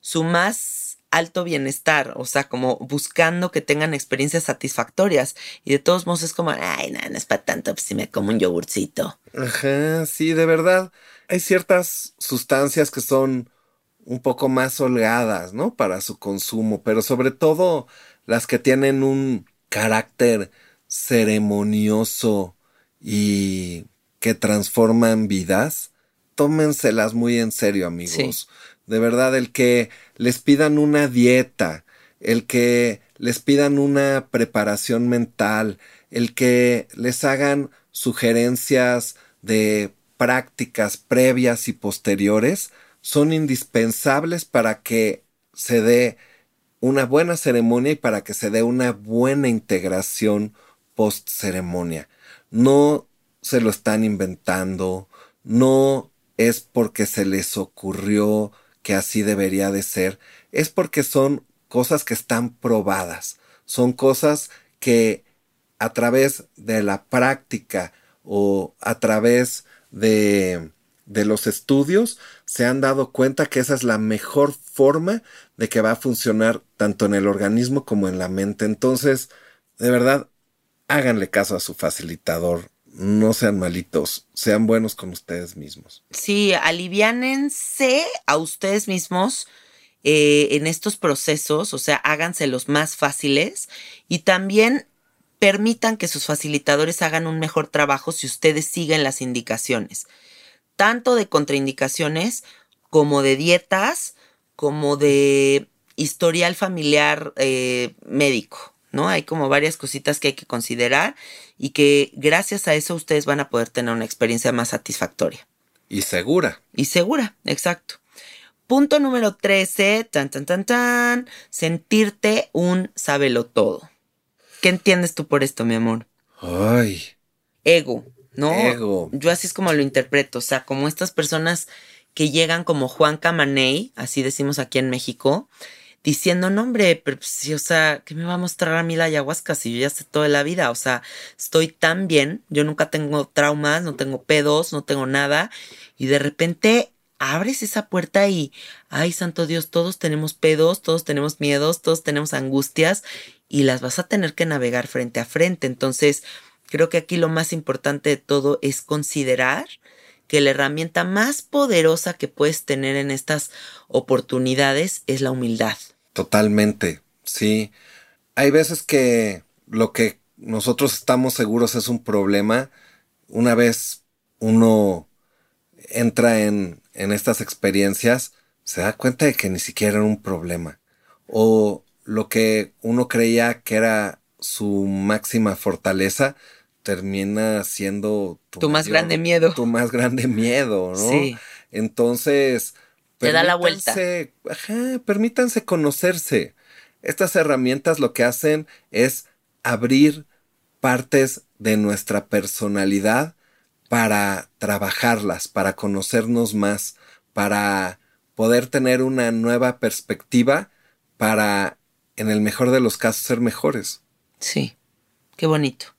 su más alto bienestar. O sea, como buscando que tengan experiencias satisfactorias. Y de todos modos es como, ay, no, no es para tanto, pues si me como un yogurcito. Ajá, sí, de verdad. Hay ciertas sustancias que son un poco más holgadas, ¿no? Para su consumo, pero sobre todo las que tienen un carácter ceremonioso y que transforman vidas, tómenselas muy en serio, amigos. De verdad, el que les pidan una dieta, el que les pidan una preparación mental, el que les hagan sugerencias de prácticas previas y posteriores, son indispensables para que se dé una buena ceremonia y para que se dé una buena integración post ceremonia. No se lo están inventando, no es porque se les ocurrió que así debería de ser, es porque son cosas que están probadas, son cosas que a través de la práctica o a través de, de los estudios se han dado cuenta que esa es la mejor forma de que va a funcionar tanto en el organismo como en la mente. Entonces, de verdad, háganle caso a su facilitador. No sean malitos, sean buenos con ustedes mismos. Sí, aliviánense a ustedes mismos eh, en estos procesos, o sea, háganselos más fáciles y también permitan que sus facilitadores hagan un mejor trabajo si ustedes siguen las indicaciones, tanto de contraindicaciones como de dietas, como de historial familiar eh, médico, ¿no? Hay como varias cositas que hay que considerar y que gracias a eso ustedes van a poder tener una experiencia más satisfactoria. Y segura. Y segura, exacto. Punto número 13, tan, tan, tan, tan, sentirte un sábelo todo. ¿Qué entiendes tú por esto, mi amor? Ay, Ego, ¿no? Ego. Yo así es como lo interpreto, o sea, como estas personas que llegan como Juan Camaney, así decimos aquí en México, diciendo, no, hombre, pero pues, sí, o sea, ¿qué me va a mostrar a mí la ayahuasca si yo ya sé toda la vida? O sea, estoy tan bien, yo nunca tengo traumas, no tengo pedos, no tengo nada, y de repente abres esa puerta y, ay, santo Dios, todos tenemos pedos, todos tenemos miedos, todos tenemos angustias, y las vas a tener que navegar frente a frente. Entonces, creo que aquí lo más importante de todo es considerar que la herramienta más poderosa que puedes tener en estas oportunidades es la humildad. totalmente, sí. Hay veces que lo que nosotros estamos seguros es un problema. Una vez uno entra en, en estas experiencias, se da cuenta de que ni siquiera era un problema. O lo que uno creía que era su máxima fortaleza, termina siendo Tu más grande miedo. Tu más grande miedo, ¿no? Sí. Entonces, Te da la vuelta. Ajá, permítanse conocerse. Estas herramientas lo que hacen es abrir partes de nuestra personalidad para trabajarlas, para conocernos más, para poder tener una nueva perspectiva para, en el mejor de los casos, ser mejores. Sí, qué bonito.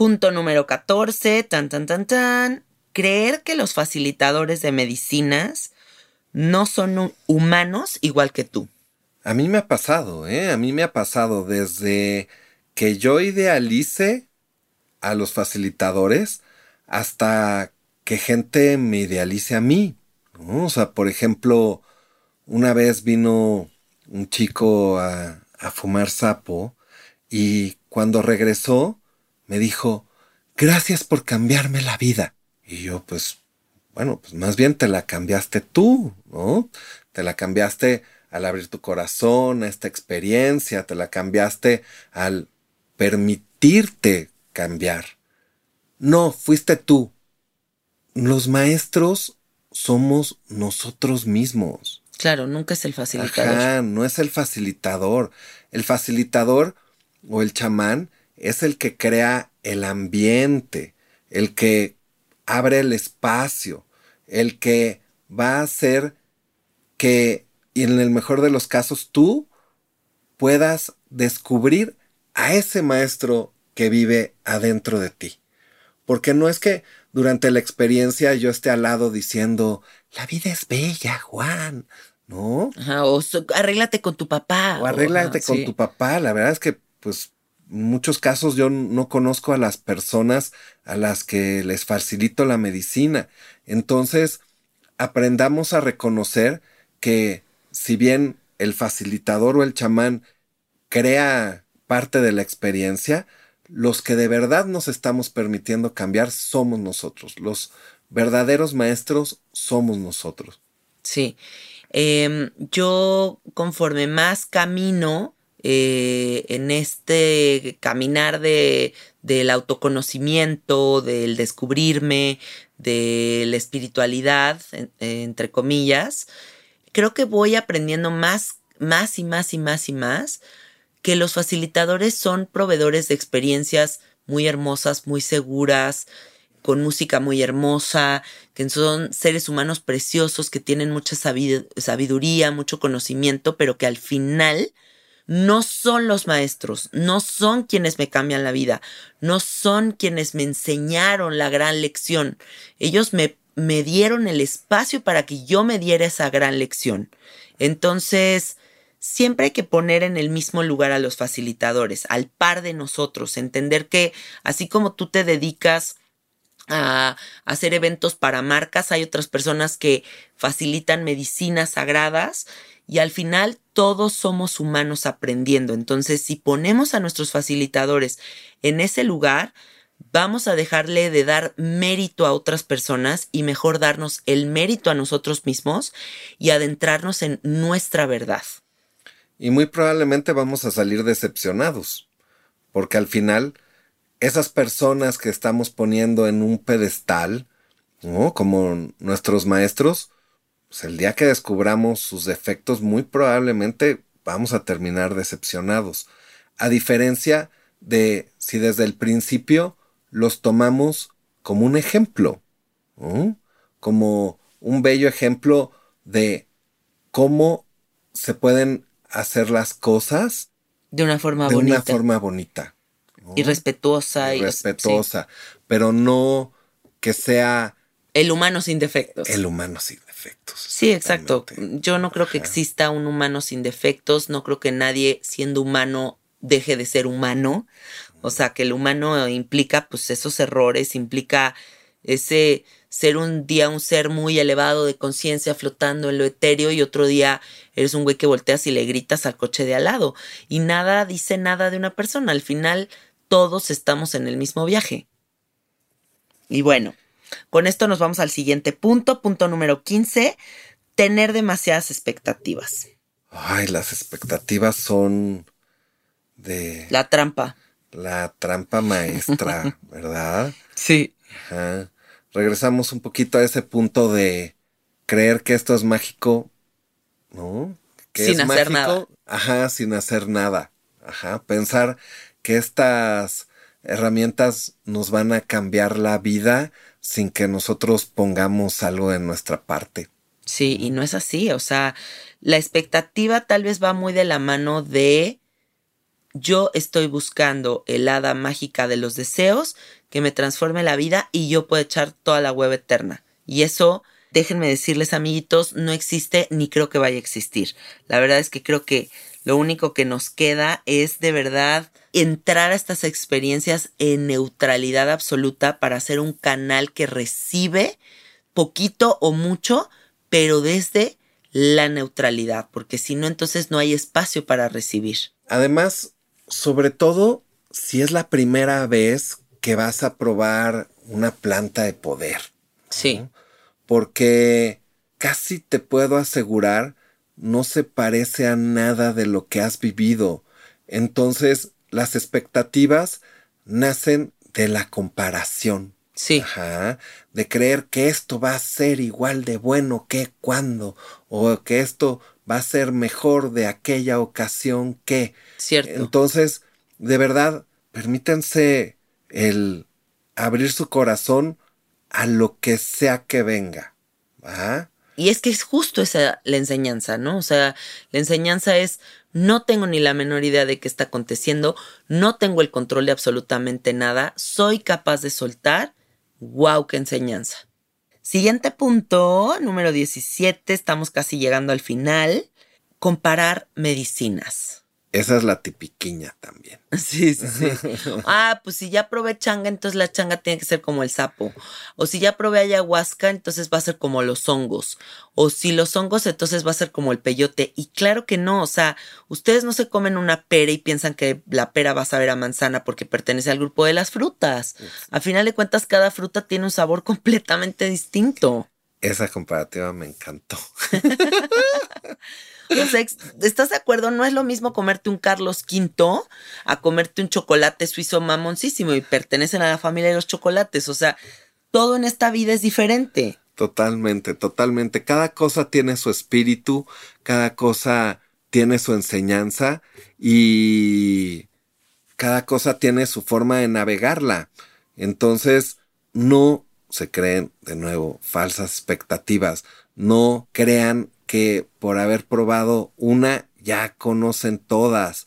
Punto número 14, tan, tan, tan, tan. Creer que los facilitadores de medicinas no son humanos igual que tú. A mí me ha pasado, ¿eh? A mí me ha pasado desde que yo idealice a los facilitadores hasta que gente me idealice a mí. O sea, por ejemplo, una vez vino un chico a, a fumar sapo y cuando regresó me dijo, gracias por cambiarme la vida. Y yo, pues, bueno, pues más bien te la cambiaste tú, ¿no? Te la cambiaste al abrir tu corazón a esta experiencia, te la cambiaste al permitirte cambiar. No, fuiste tú. Los maestros somos nosotros mismos. Claro, nunca es el facilitador. Ajá, no es el facilitador. El facilitador o el chamán es el que crea el ambiente, el que abre el espacio, el que va a hacer que, y en el mejor de los casos, tú puedas descubrir a ese maestro que vive adentro de ti. Porque no es que durante la experiencia yo esté al lado diciendo, la vida es bella, Juan, ¿no? Ajá, o arréglate con tu papá. O arréglate con tu papá. La verdad es que, pues, muchos casos yo no conozco a las personas a las que les facilito la medicina. Entonces, aprendamos a reconocer que si bien el facilitador o el chamán crea parte de la experiencia, los que de verdad nos estamos permitiendo cambiar somos nosotros. Los verdaderos maestros somos nosotros. Sí. Em, yo conforme más camino eh, en este caminar de, del autoconocimiento, del descubrirme, de la espiritualidad, entre comillas, creo que voy aprendiendo más, más y más y más y más que los facilitadores son proveedores de experiencias muy hermosas, muy seguras, con música muy hermosa, que son seres humanos preciosos que tienen mucha sabiduría, mucho conocimiento, pero que al final no son los maestros, no son quienes me cambian la vida, no son quienes me enseñaron la gran lección. Ellos me, me dieron el espacio para que yo me diera esa gran lección. Entonces, siempre hay que poner en el mismo lugar a los facilitadores, al par de nosotros, entender que así como tú te dedicas a hacer eventos para marcas, hay otras personas que facilitan medicinas sagradas y al final todos somos humanos aprendiendo. Entonces, si ponemos a nuestros facilitadores en ese lugar, vamos a dejarle de dar mérito a otras personas y mejor darnos el mérito a nosotros mismos y adentrarnos en nuestra verdad y muy probablemente vamos a salir decepcionados, porque al final esas personas que estamos poniendo en un pedestal, como nuestros maestros, pues el día que descubramos sus defectos, muy probablemente vamos a terminar decepcionados. A diferencia de si desde el principio los tomamos como un ejemplo, como un bello ejemplo de cómo se pueden hacer las cosas de una forma de bonita. una forma bonita. Y respetuosa. Y respetuosa, pero no que sea... El humano sin defectos. El humano sin defectos. Sí, exacto. Yo no creo que exista un humano sin defectos, no creo que nadie siendo humano deje de ser humano. O sea, que el humano implica pues esos errores, implica ese ser un día un ser muy elevado de conciencia flotando en lo etéreo y otro día eres un güey que volteas y le gritas al coche de al lado. Y nada dice nada de una persona. Al final todos estamos en el mismo viaje. Y bueno, con esto nos vamos al siguiente punto, punto número 15, tener demasiadas expectativas. Ay, las expectativas son de... La trampa. La trampa maestra, [laughs] ¿verdad? Sí. Ajá regresamos un poquito a ese punto de creer que esto es mágico, ¿no? Que sin hacer nada. Ajá, sin hacer nada. Ajá, pensar que estas herramientas nos van a cambiar la vida sin que nosotros pongamos algo en nuestra parte. Sí, y no es así. O sea, la expectativa tal vez va muy de la mano de yo estoy buscando el hada mágica de los deseos que me transforme la vida y yo puedo echar toda la web eterna. Y eso, déjenme decirles amiguitos, no existe ni creo que vaya a existir. La verdad es que creo que lo único que nos queda es de verdad entrar a estas experiencias en neutralidad absoluta para hacer un canal que recibe poquito o mucho, pero desde la neutralidad, porque si no, entonces no hay espacio para recibir. Además, sobre todo si es la primera vez que vas a probar una planta de poder. Sí. Porque casi te puedo asegurar, no se parece a nada de lo que has vivido. Entonces, las expectativas nacen de la comparación. Sí. Ajá. De creer que esto va a ser igual de bueno que cuando, o que esto va a ser mejor de aquella ocasión que. Cierto. Entonces, de verdad, permítanse el abrir su corazón a lo que sea que venga. ¿va? Y es que es justo esa la enseñanza, ¿no? O sea, la enseñanza es no tengo ni la menor idea de qué está aconteciendo, no tengo el control de absolutamente nada, soy capaz de soltar. ¡Wow! ¡Qué enseñanza! Siguiente punto, número 17, estamos casi llegando al final. Comparar medicinas. Esa es la tipiquiña también. [laughs] Sí, sí, sí. [laughs] Ah, pues si ya probé changa, entonces la changa tiene que ser como el sapo. O si ya probé ayahuasca, entonces va a ser como los hongos. O si los hongos, entonces va a ser como el peyote. Y claro que no, o sea, ustedes no se comen una pera y piensan que la pera va a saber a manzana porque pertenece al grupo de las frutas. A final de cuentas, cada fruta tiene un sabor [laughs] completamente distinto. Esa comparativa me encantó. [laughs] O sea, ¿estás de acuerdo? No es lo mismo comerte un Carlos V a comerte un chocolate suizo mamoncísimo y pertenecen a la familia de los chocolates. O sea, todo en esta vida es diferente. Totalmente, totalmente. Cada cosa tiene su espíritu, cada cosa tiene su enseñanza y cada cosa tiene su forma de navegarla. Entonces, no se creen de nuevo falsas expectativas. No crean que por haber probado una ya conocen todas.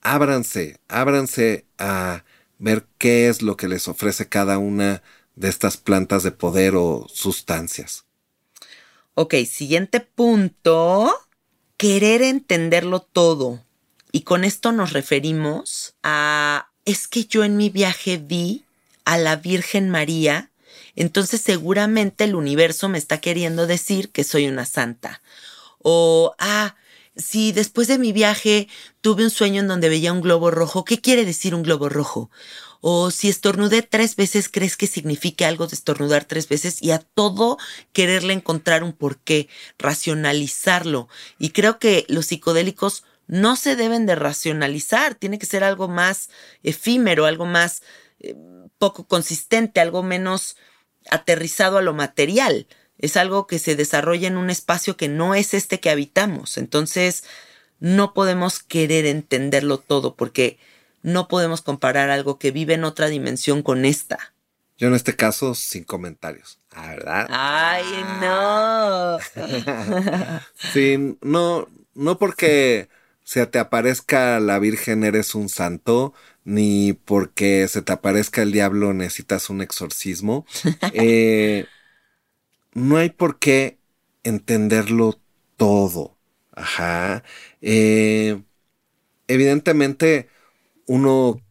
Ábranse, ábranse a ver qué es lo que les ofrece cada una de estas plantas de poder o sustancias. Ok, siguiente punto. Querer entenderlo todo. Y con esto nos referimos a, es que yo en mi viaje vi a la Virgen María entonces seguramente el universo me está queriendo decir que soy una santa. O, ah, si después de mi viaje tuve un sueño en donde veía un globo rojo, ¿qué quiere decir un globo rojo? O si estornudé tres veces, ¿crees que signifique algo de estornudar tres veces? Y a todo quererle encontrar un porqué, racionalizarlo. Y creo que los psicodélicos no se deben de racionalizar, tiene que ser algo más efímero, algo más eh, poco consistente, algo menos aterrizado a lo material. Es algo que se desarrolla en un espacio que no es este que habitamos. Entonces, no podemos querer entenderlo todo porque no podemos comparar algo que vive en otra dimensión con esta. Yo en este caso, sin comentarios. Ah, ¿Verdad? Ay, no. [laughs] sí, no, no porque se te aparezca la Virgen eres un santo, ni porque se te aparezca el diablo necesitas un exorcismo. [laughs] Eh, no hay por qué entenderlo todo. Ajá. Eh, evidentemente, uno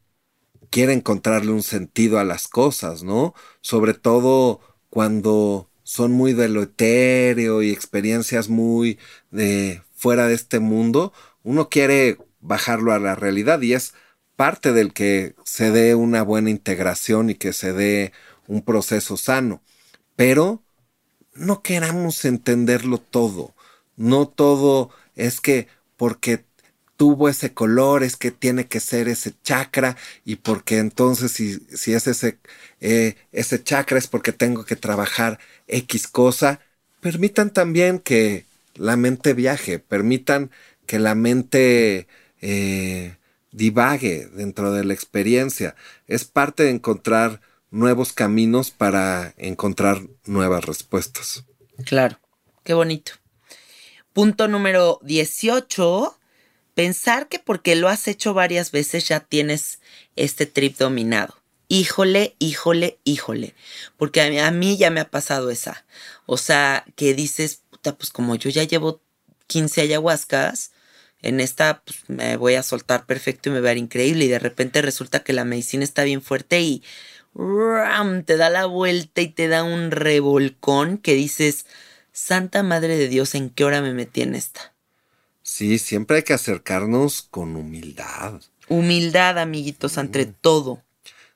quiere encontrarle un sentido a las cosas, ¿no? Sobre todo cuando son muy de lo etéreo y experiencias muy de fuera de este mundo, uno quiere bajarlo a la realidad y es parte del que se dé una buena integración y que se dé un proceso sano. Pero no queramos entenderlo todo. No todo es que porque tuvo ese color es que tiene que ser ese chakra y porque entonces si, si es ese, eh, ese chakra es porque tengo que trabajar X cosa. Permitan también que la mente viaje, permitan que la mente eh, divague dentro de la experiencia. Es parte de encontrar nuevos caminos para encontrar nuevas respuestas. Claro, Qué bonito. Punto número 18. Pensar que porque lo has hecho varias veces ya tienes este trip dominado. Híjole, híjole, híjole. Porque a mí, a mí ya me ha pasado esa. O sea, que dices, puta, pues como yo ya llevo 15 ayahuascas, en esta pues, me voy a soltar perfecto y me va a ver increíble. Y de repente resulta que la medicina está bien fuerte y ¡ram! te da la vuelta y te da un revolcón que dices, Santa Madre de Dios, ¿en qué hora me metí en esta? Sí, siempre hay que acercarnos con humildad. Humildad, amiguitos, ante todo.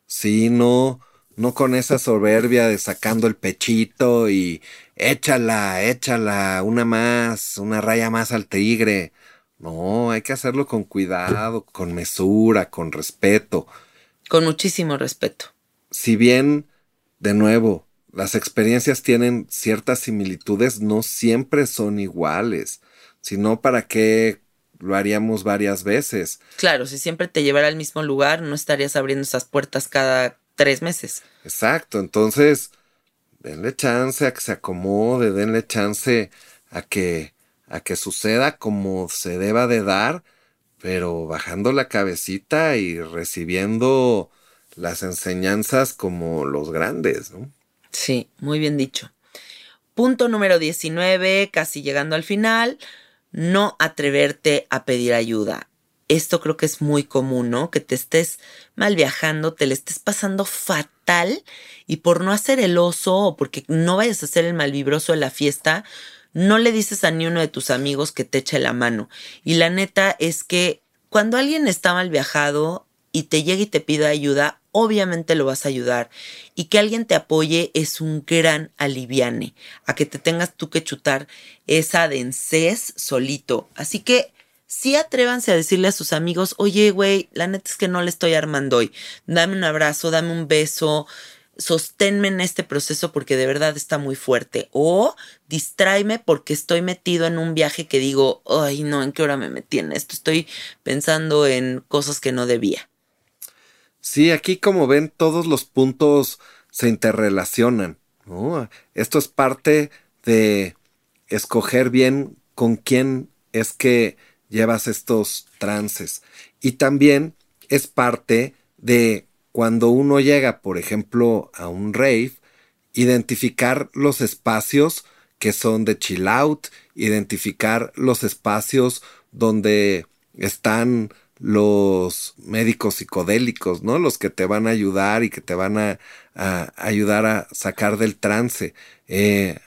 Sí, no, no con esa soberbia de sacando el pechito y échala, échala, una más, una raya más al tigre. No, hay que hacerlo con cuidado, con mesura, con respeto. Con muchísimo respeto. Si bien, de nuevo, las experiencias tienen ciertas similitudes, no siempre son iguales. Sino para qué lo haríamos varias veces. Claro, si siempre te llevara al mismo lugar, no estarías abriendo esas puertas cada tres meses. Exacto, entonces, denle chance a que se acomode, denle chance a que, a que suceda como se deba de dar, pero bajando la cabecita y recibiendo las enseñanzas como los grandes, ¿no? Sí, muy bien dicho. Punto número 19, casi llegando al final, no atreverte a pedir ayuda. Esto creo que es muy común, ¿no? Que te estés mal viajando, te le estés pasando fatal y por no hacer el oso o porque no vayas a ser el malvibroso de la fiesta, no le dices a ni uno de tus amigos que te eche la mano. Y la neta es que cuando alguien está mal viajado y te llega y te pide ayuda, obviamente lo vas a ayudar. Y que alguien te apoye es un gran aliviane a que te tengas tú que chutar esa densez solito. Así que sí atrévanse a decirle a sus amigos, oye, güey, la neta es que no le estoy armando hoy. Dame un abrazo, dame un beso, sosténme en este proceso porque de verdad está muy fuerte. O distráeme porque estoy metido en un viaje que digo, ay, no, ¿en qué hora me metí en esto? Estoy pensando en cosas que no debía. Sí, aquí como ven todos los puntos se interrelacionan. Esto es parte de escoger bien con quién es que llevas estos trances. Y también es parte de cuando uno llega, por ejemplo, a un rave, identificar los espacios que son de chill out, identificar los espacios donde están los médicos psicodélicos, ¿no? Los que te van a ayudar y que te van a, ayudar a sacar del trance. Eh,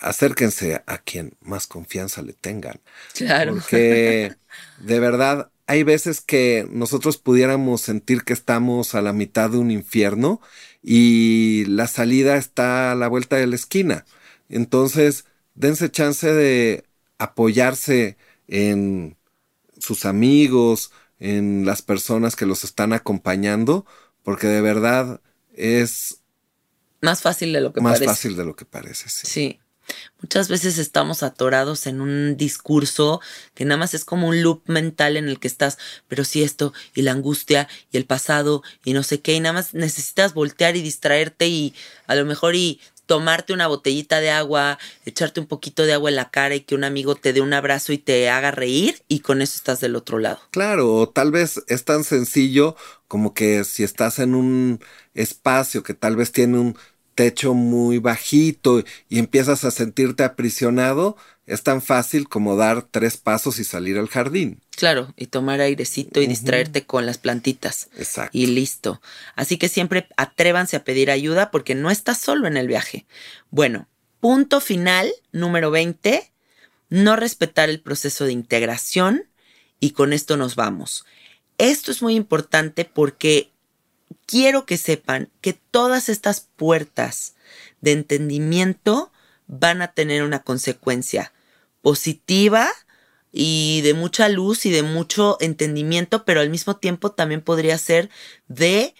acérquense a quien más confianza le tengan. Claro. Porque [laughs] de verdad hay veces que nosotros pudiéramos sentir que estamos a la mitad de un infierno y la salida está a la vuelta de la esquina. Entonces, dense chance de apoyarse en sus amigos, en las personas que los están acompañando, porque de verdad es más fácil de lo que más parece. Más fácil de lo que parece, sí. Sí. Muchas veces estamos atorados en un discurso que nada más es como un loop mental en el que estás, pero si esto y la angustia y el pasado y no sé qué, y nada más necesitas voltear y distraerte y a lo mejor y tomarte una botellita de agua, echarte un poquito de agua en la cara y que un amigo te dé un abrazo y te haga reír y con eso estás del otro lado. Claro, o tal vez es tan sencillo como que si estás en un espacio que tal vez tiene un techo muy bajito y empiezas a sentirte aprisionado, es tan fácil como dar tres pasos y salir al jardín. Claro, y tomar airecito y distraerte con las plantitas. Exacto. Y listo. Así que siempre atrévanse a pedir ayuda porque no estás solo en el viaje. Bueno, punto final número 20, no respetar el proceso de integración y con esto nos vamos. Esto es muy importante porque quiero que sepan que todas estas puertas de entendimiento van a tener una consecuencia positiva y de mucha luz y de mucho entendimiento, pero al mismo tiempo también podría ser de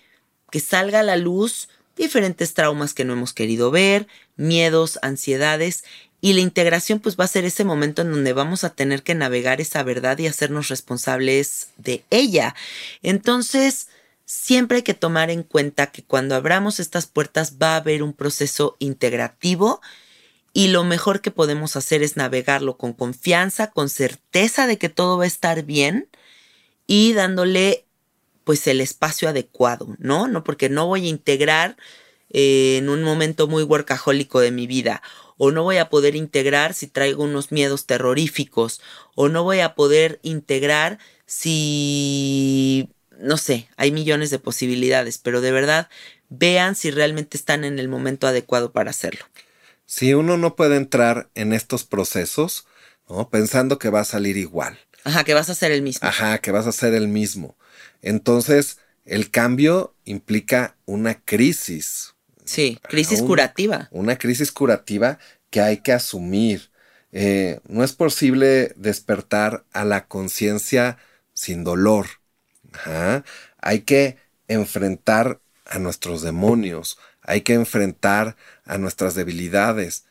que salga a la luz diferentes traumas que no hemos querido ver, miedos, ansiedades, y la integración pues va a ser ese momento en donde vamos a tener que navegar esa verdad y hacernos responsables de ella. Entonces, siempre hay que tomar en cuenta que cuando abramos estas puertas va a haber un proceso integrativo y lo mejor que podemos hacer es navegarlo con confianza, con certeza de que todo va a estar bien y dándole pues el espacio adecuado, ¿no? No porque no voy a integrar eh, en un momento muy workahólico de mi vida o no voy a poder integrar si traigo unos miedos terroríficos o no voy a poder integrar si no sé, hay millones de posibilidades, pero de verdad vean si realmente están en el momento adecuado para hacerlo. Si uno no puede entrar en estos procesos, ¿no? Pensando que va a salir igual. Ajá, que vas a ser el mismo. Ajá, que vas a ser el mismo. Entonces, el cambio implica una crisis. Sí, crisis curativa. Una crisis curativa que hay que asumir. Eh, no es posible despertar a la conciencia sin dolor. Hay que enfrentar a nuestros demonios, hay que enfrentar a nuestras debilidades.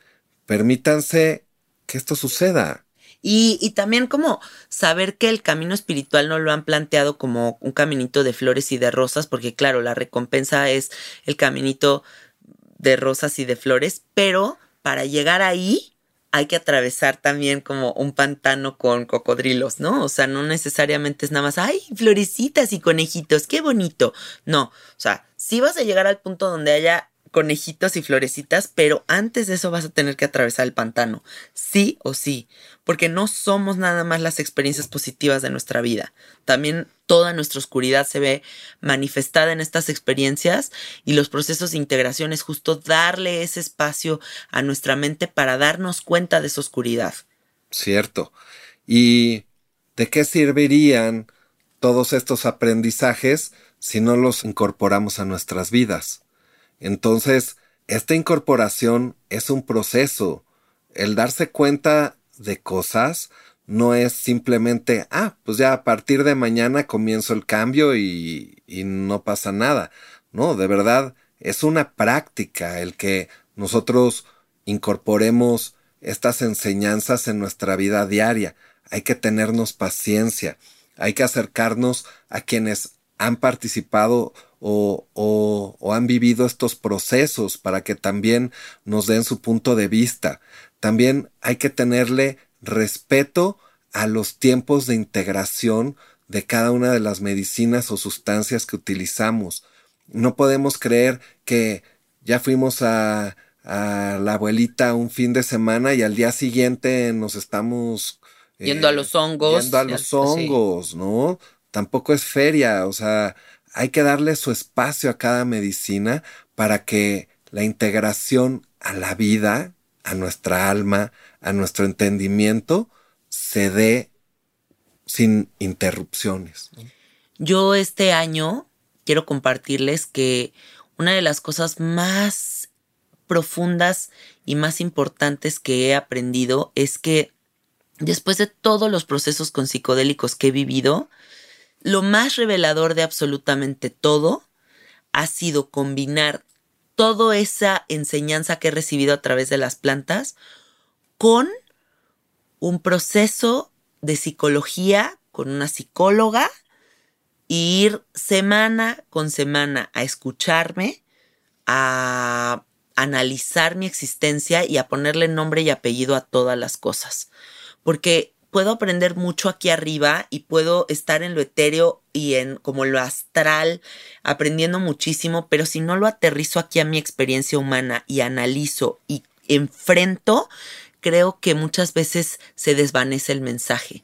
Permítanse que esto suceda. Y, también como saber que el camino espiritual no lo han planteado como un caminito de flores y de rosas, porque claro, la recompensa es el caminito de rosas y de flores, pero para llegar ahí hay que atravesar también como un pantano con cocodrilos, ¿no? O sea, no necesariamente es nada más, ay, florecitas y conejitos, qué bonito. No, o sea, sí vas a llegar al punto donde haya conejitos y florecitas, pero antes de eso vas a tener que atravesar el pantano, sí o sí, porque no somos nada más las experiencias positivas de nuestra vida, también toda nuestra oscuridad se ve manifestada en estas experiencias y los procesos de integración es justo darle ese espacio a nuestra mente para darnos cuenta de esa oscuridad. Cierto. ¿Y de qué servirían todos estos aprendizajes si no los incorporamos a nuestras vidas? Entonces, esta incorporación es un proceso. El darse cuenta de cosas no es simplemente, ah, pues ya a partir de mañana comienzo el cambio y, y no pasa nada. No, de verdad, es una práctica el que nosotros incorporemos estas enseñanzas en nuestra vida diaria. Hay que tenernos paciencia, hay que acercarnos a quienes han participado o, o, han vivido estos procesos para que también nos den su punto de vista. También hay que tenerle respeto a los tiempos de integración de cada una de las medicinas o sustancias que utilizamos. No podemos creer que ya fuimos a, a la abuelita un fin de semana y al día siguiente nos estamos yendo a los hongos. Yendo a los hongos, ¿no? Tampoco es feria, o sea, hay que darle su espacio a cada medicina para que la integración a la vida, a nuestra alma, a nuestro entendimiento, se dé sin interrupciones. Yo este año quiero compartirles que una de las cosas más profundas y más importantes que he aprendido es que después de todos los procesos con psicodélicos que he vivido, lo más revelador de absolutamente todo ha sido combinar toda esa enseñanza que he recibido a través de las plantas con un proceso de psicología con una psicóloga e ir semana con semana a escucharme, a analizar mi existencia y a ponerle nombre y apellido a todas las cosas. Porque puedo aprender mucho aquí arriba y puedo estar en lo etéreo y en como lo astral, aprendiendo muchísimo, pero si no lo aterrizo aquí a mi experiencia humana y analizo y enfrento, creo que muchas veces se desvanece el mensaje.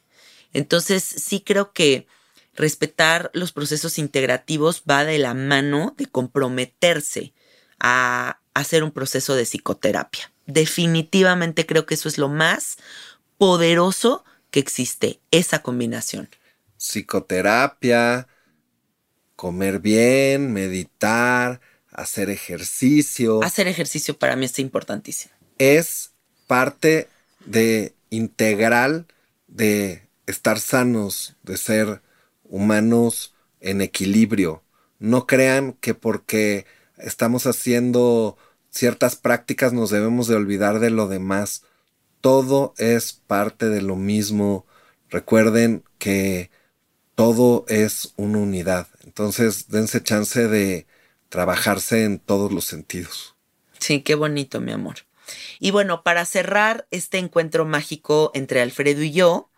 Entonces, sí creo que respetar los procesos integrativos va de la mano de comprometerse a hacer un proceso de psicoterapia. Definitivamente creo que eso es lo más poderoso que existe esa combinación. Psicoterapia, comer bien, meditar, hacer ejercicio. Hacer ejercicio para mí es importantísimo. Es parte de integral de estar sanos, de ser humanos en equilibrio. No crean que porque estamos haciendo ciertas prácticas nos debemos de olvidar de lo demás todo es parte de lo mismo. Recuerden que todo es una unidad. Entonces, dense chance de trabajarse en todos los sentidos. Sí, qué bonito, mi amor. Y bueno, para cerrar este encuentro mágico entre Alfredo y yo,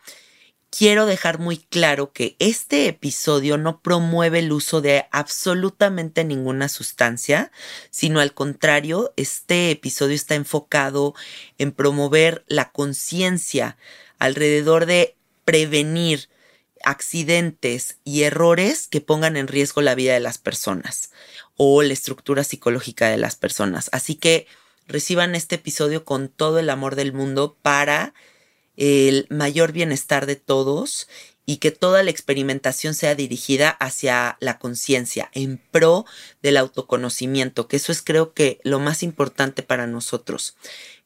quiero dejar muy claro que este episodio no promueve el uso de absolutamente ninguna sustancia, sino al contrario, este episodio está enfocado en promover la conciencia alrededor de prevenir accidentes y errores que pongan en riesgo la vida de las personas o la estructura psicológica de las personas. Así que reciban este episodio con todo el amor del mundo para el mayor bienestar de todos y que toda la experimentación sea dirigida hacia la conciencia, en pro del autoconocimiento, que eso es creo que lo más importante para nosotros.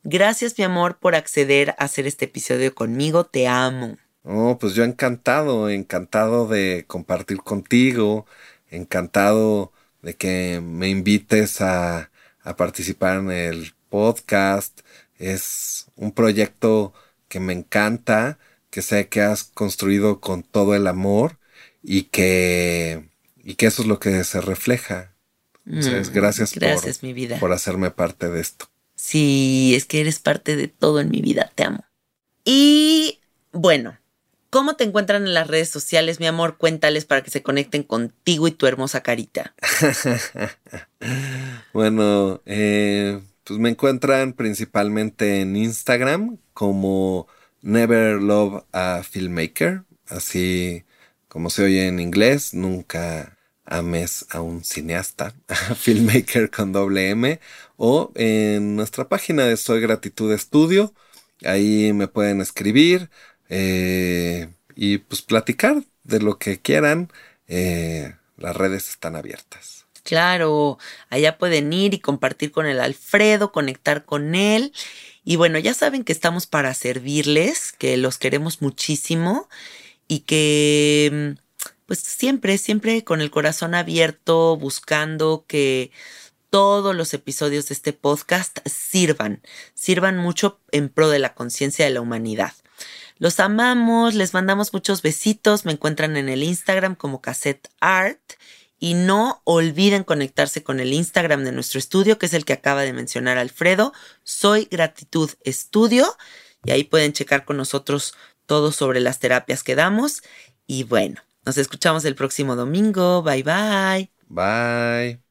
Gracias mi amor por acceder a hacer este episodio conmigo, te amo. Oh, pues yo encantado, encantado de compartir contigo, encantado de que me invites a, a participar en el podcast. Es un proyecto que me encanta, que sé que has construido con todo el amor y que, y que eso es lo que se refleja. Entonces, Mm, gracias, gracias, por, mi vida. por hacerme parte de esto. Sí, es que eres parte de todo en mi vida, te amo. Y bueno, ¿cómo te encuentran en las redes sociales, mi amor? Cuéntales para que se conecten contigo y tu hermosa carita. [laughs] bueno, eh, pues me encuentran principalmente en Instagram como Never Love a Filmmaker, así como se oye en inglés, nunca ames a un cineasta, [laughs] filmmaker con doble M, o en nuestra página de Soy Gratitud Estudio, ahí me pueden escribir eh, y pues platicar de lo que quieran, eh, las redes están abiertas. Claro, allá pueden ir y compartir con el Alfredo, conectar con él. Y bueno, ya saben que estamos para servirles, que los queremos muchísimo y que pues siempre, siempre con el corazón abierto, buscando que todos los episodios de este podcast sirvan, sirvan mucho en pro de la conciencia de la humanidad. Los amamos, les mandamos muchos besitos, me encuentran en el Instagram como Cassette Art y no olviden conectarse con el Instagram de nuestro estudio, que es el que acaba de mencionar Alfredo. Soy Gratitud Estudio y ahí pueden checar con nosotros todo sobre las terapias que damos. Y bueno, nos escuchamos el próximo domingo. Bye bye. Bye.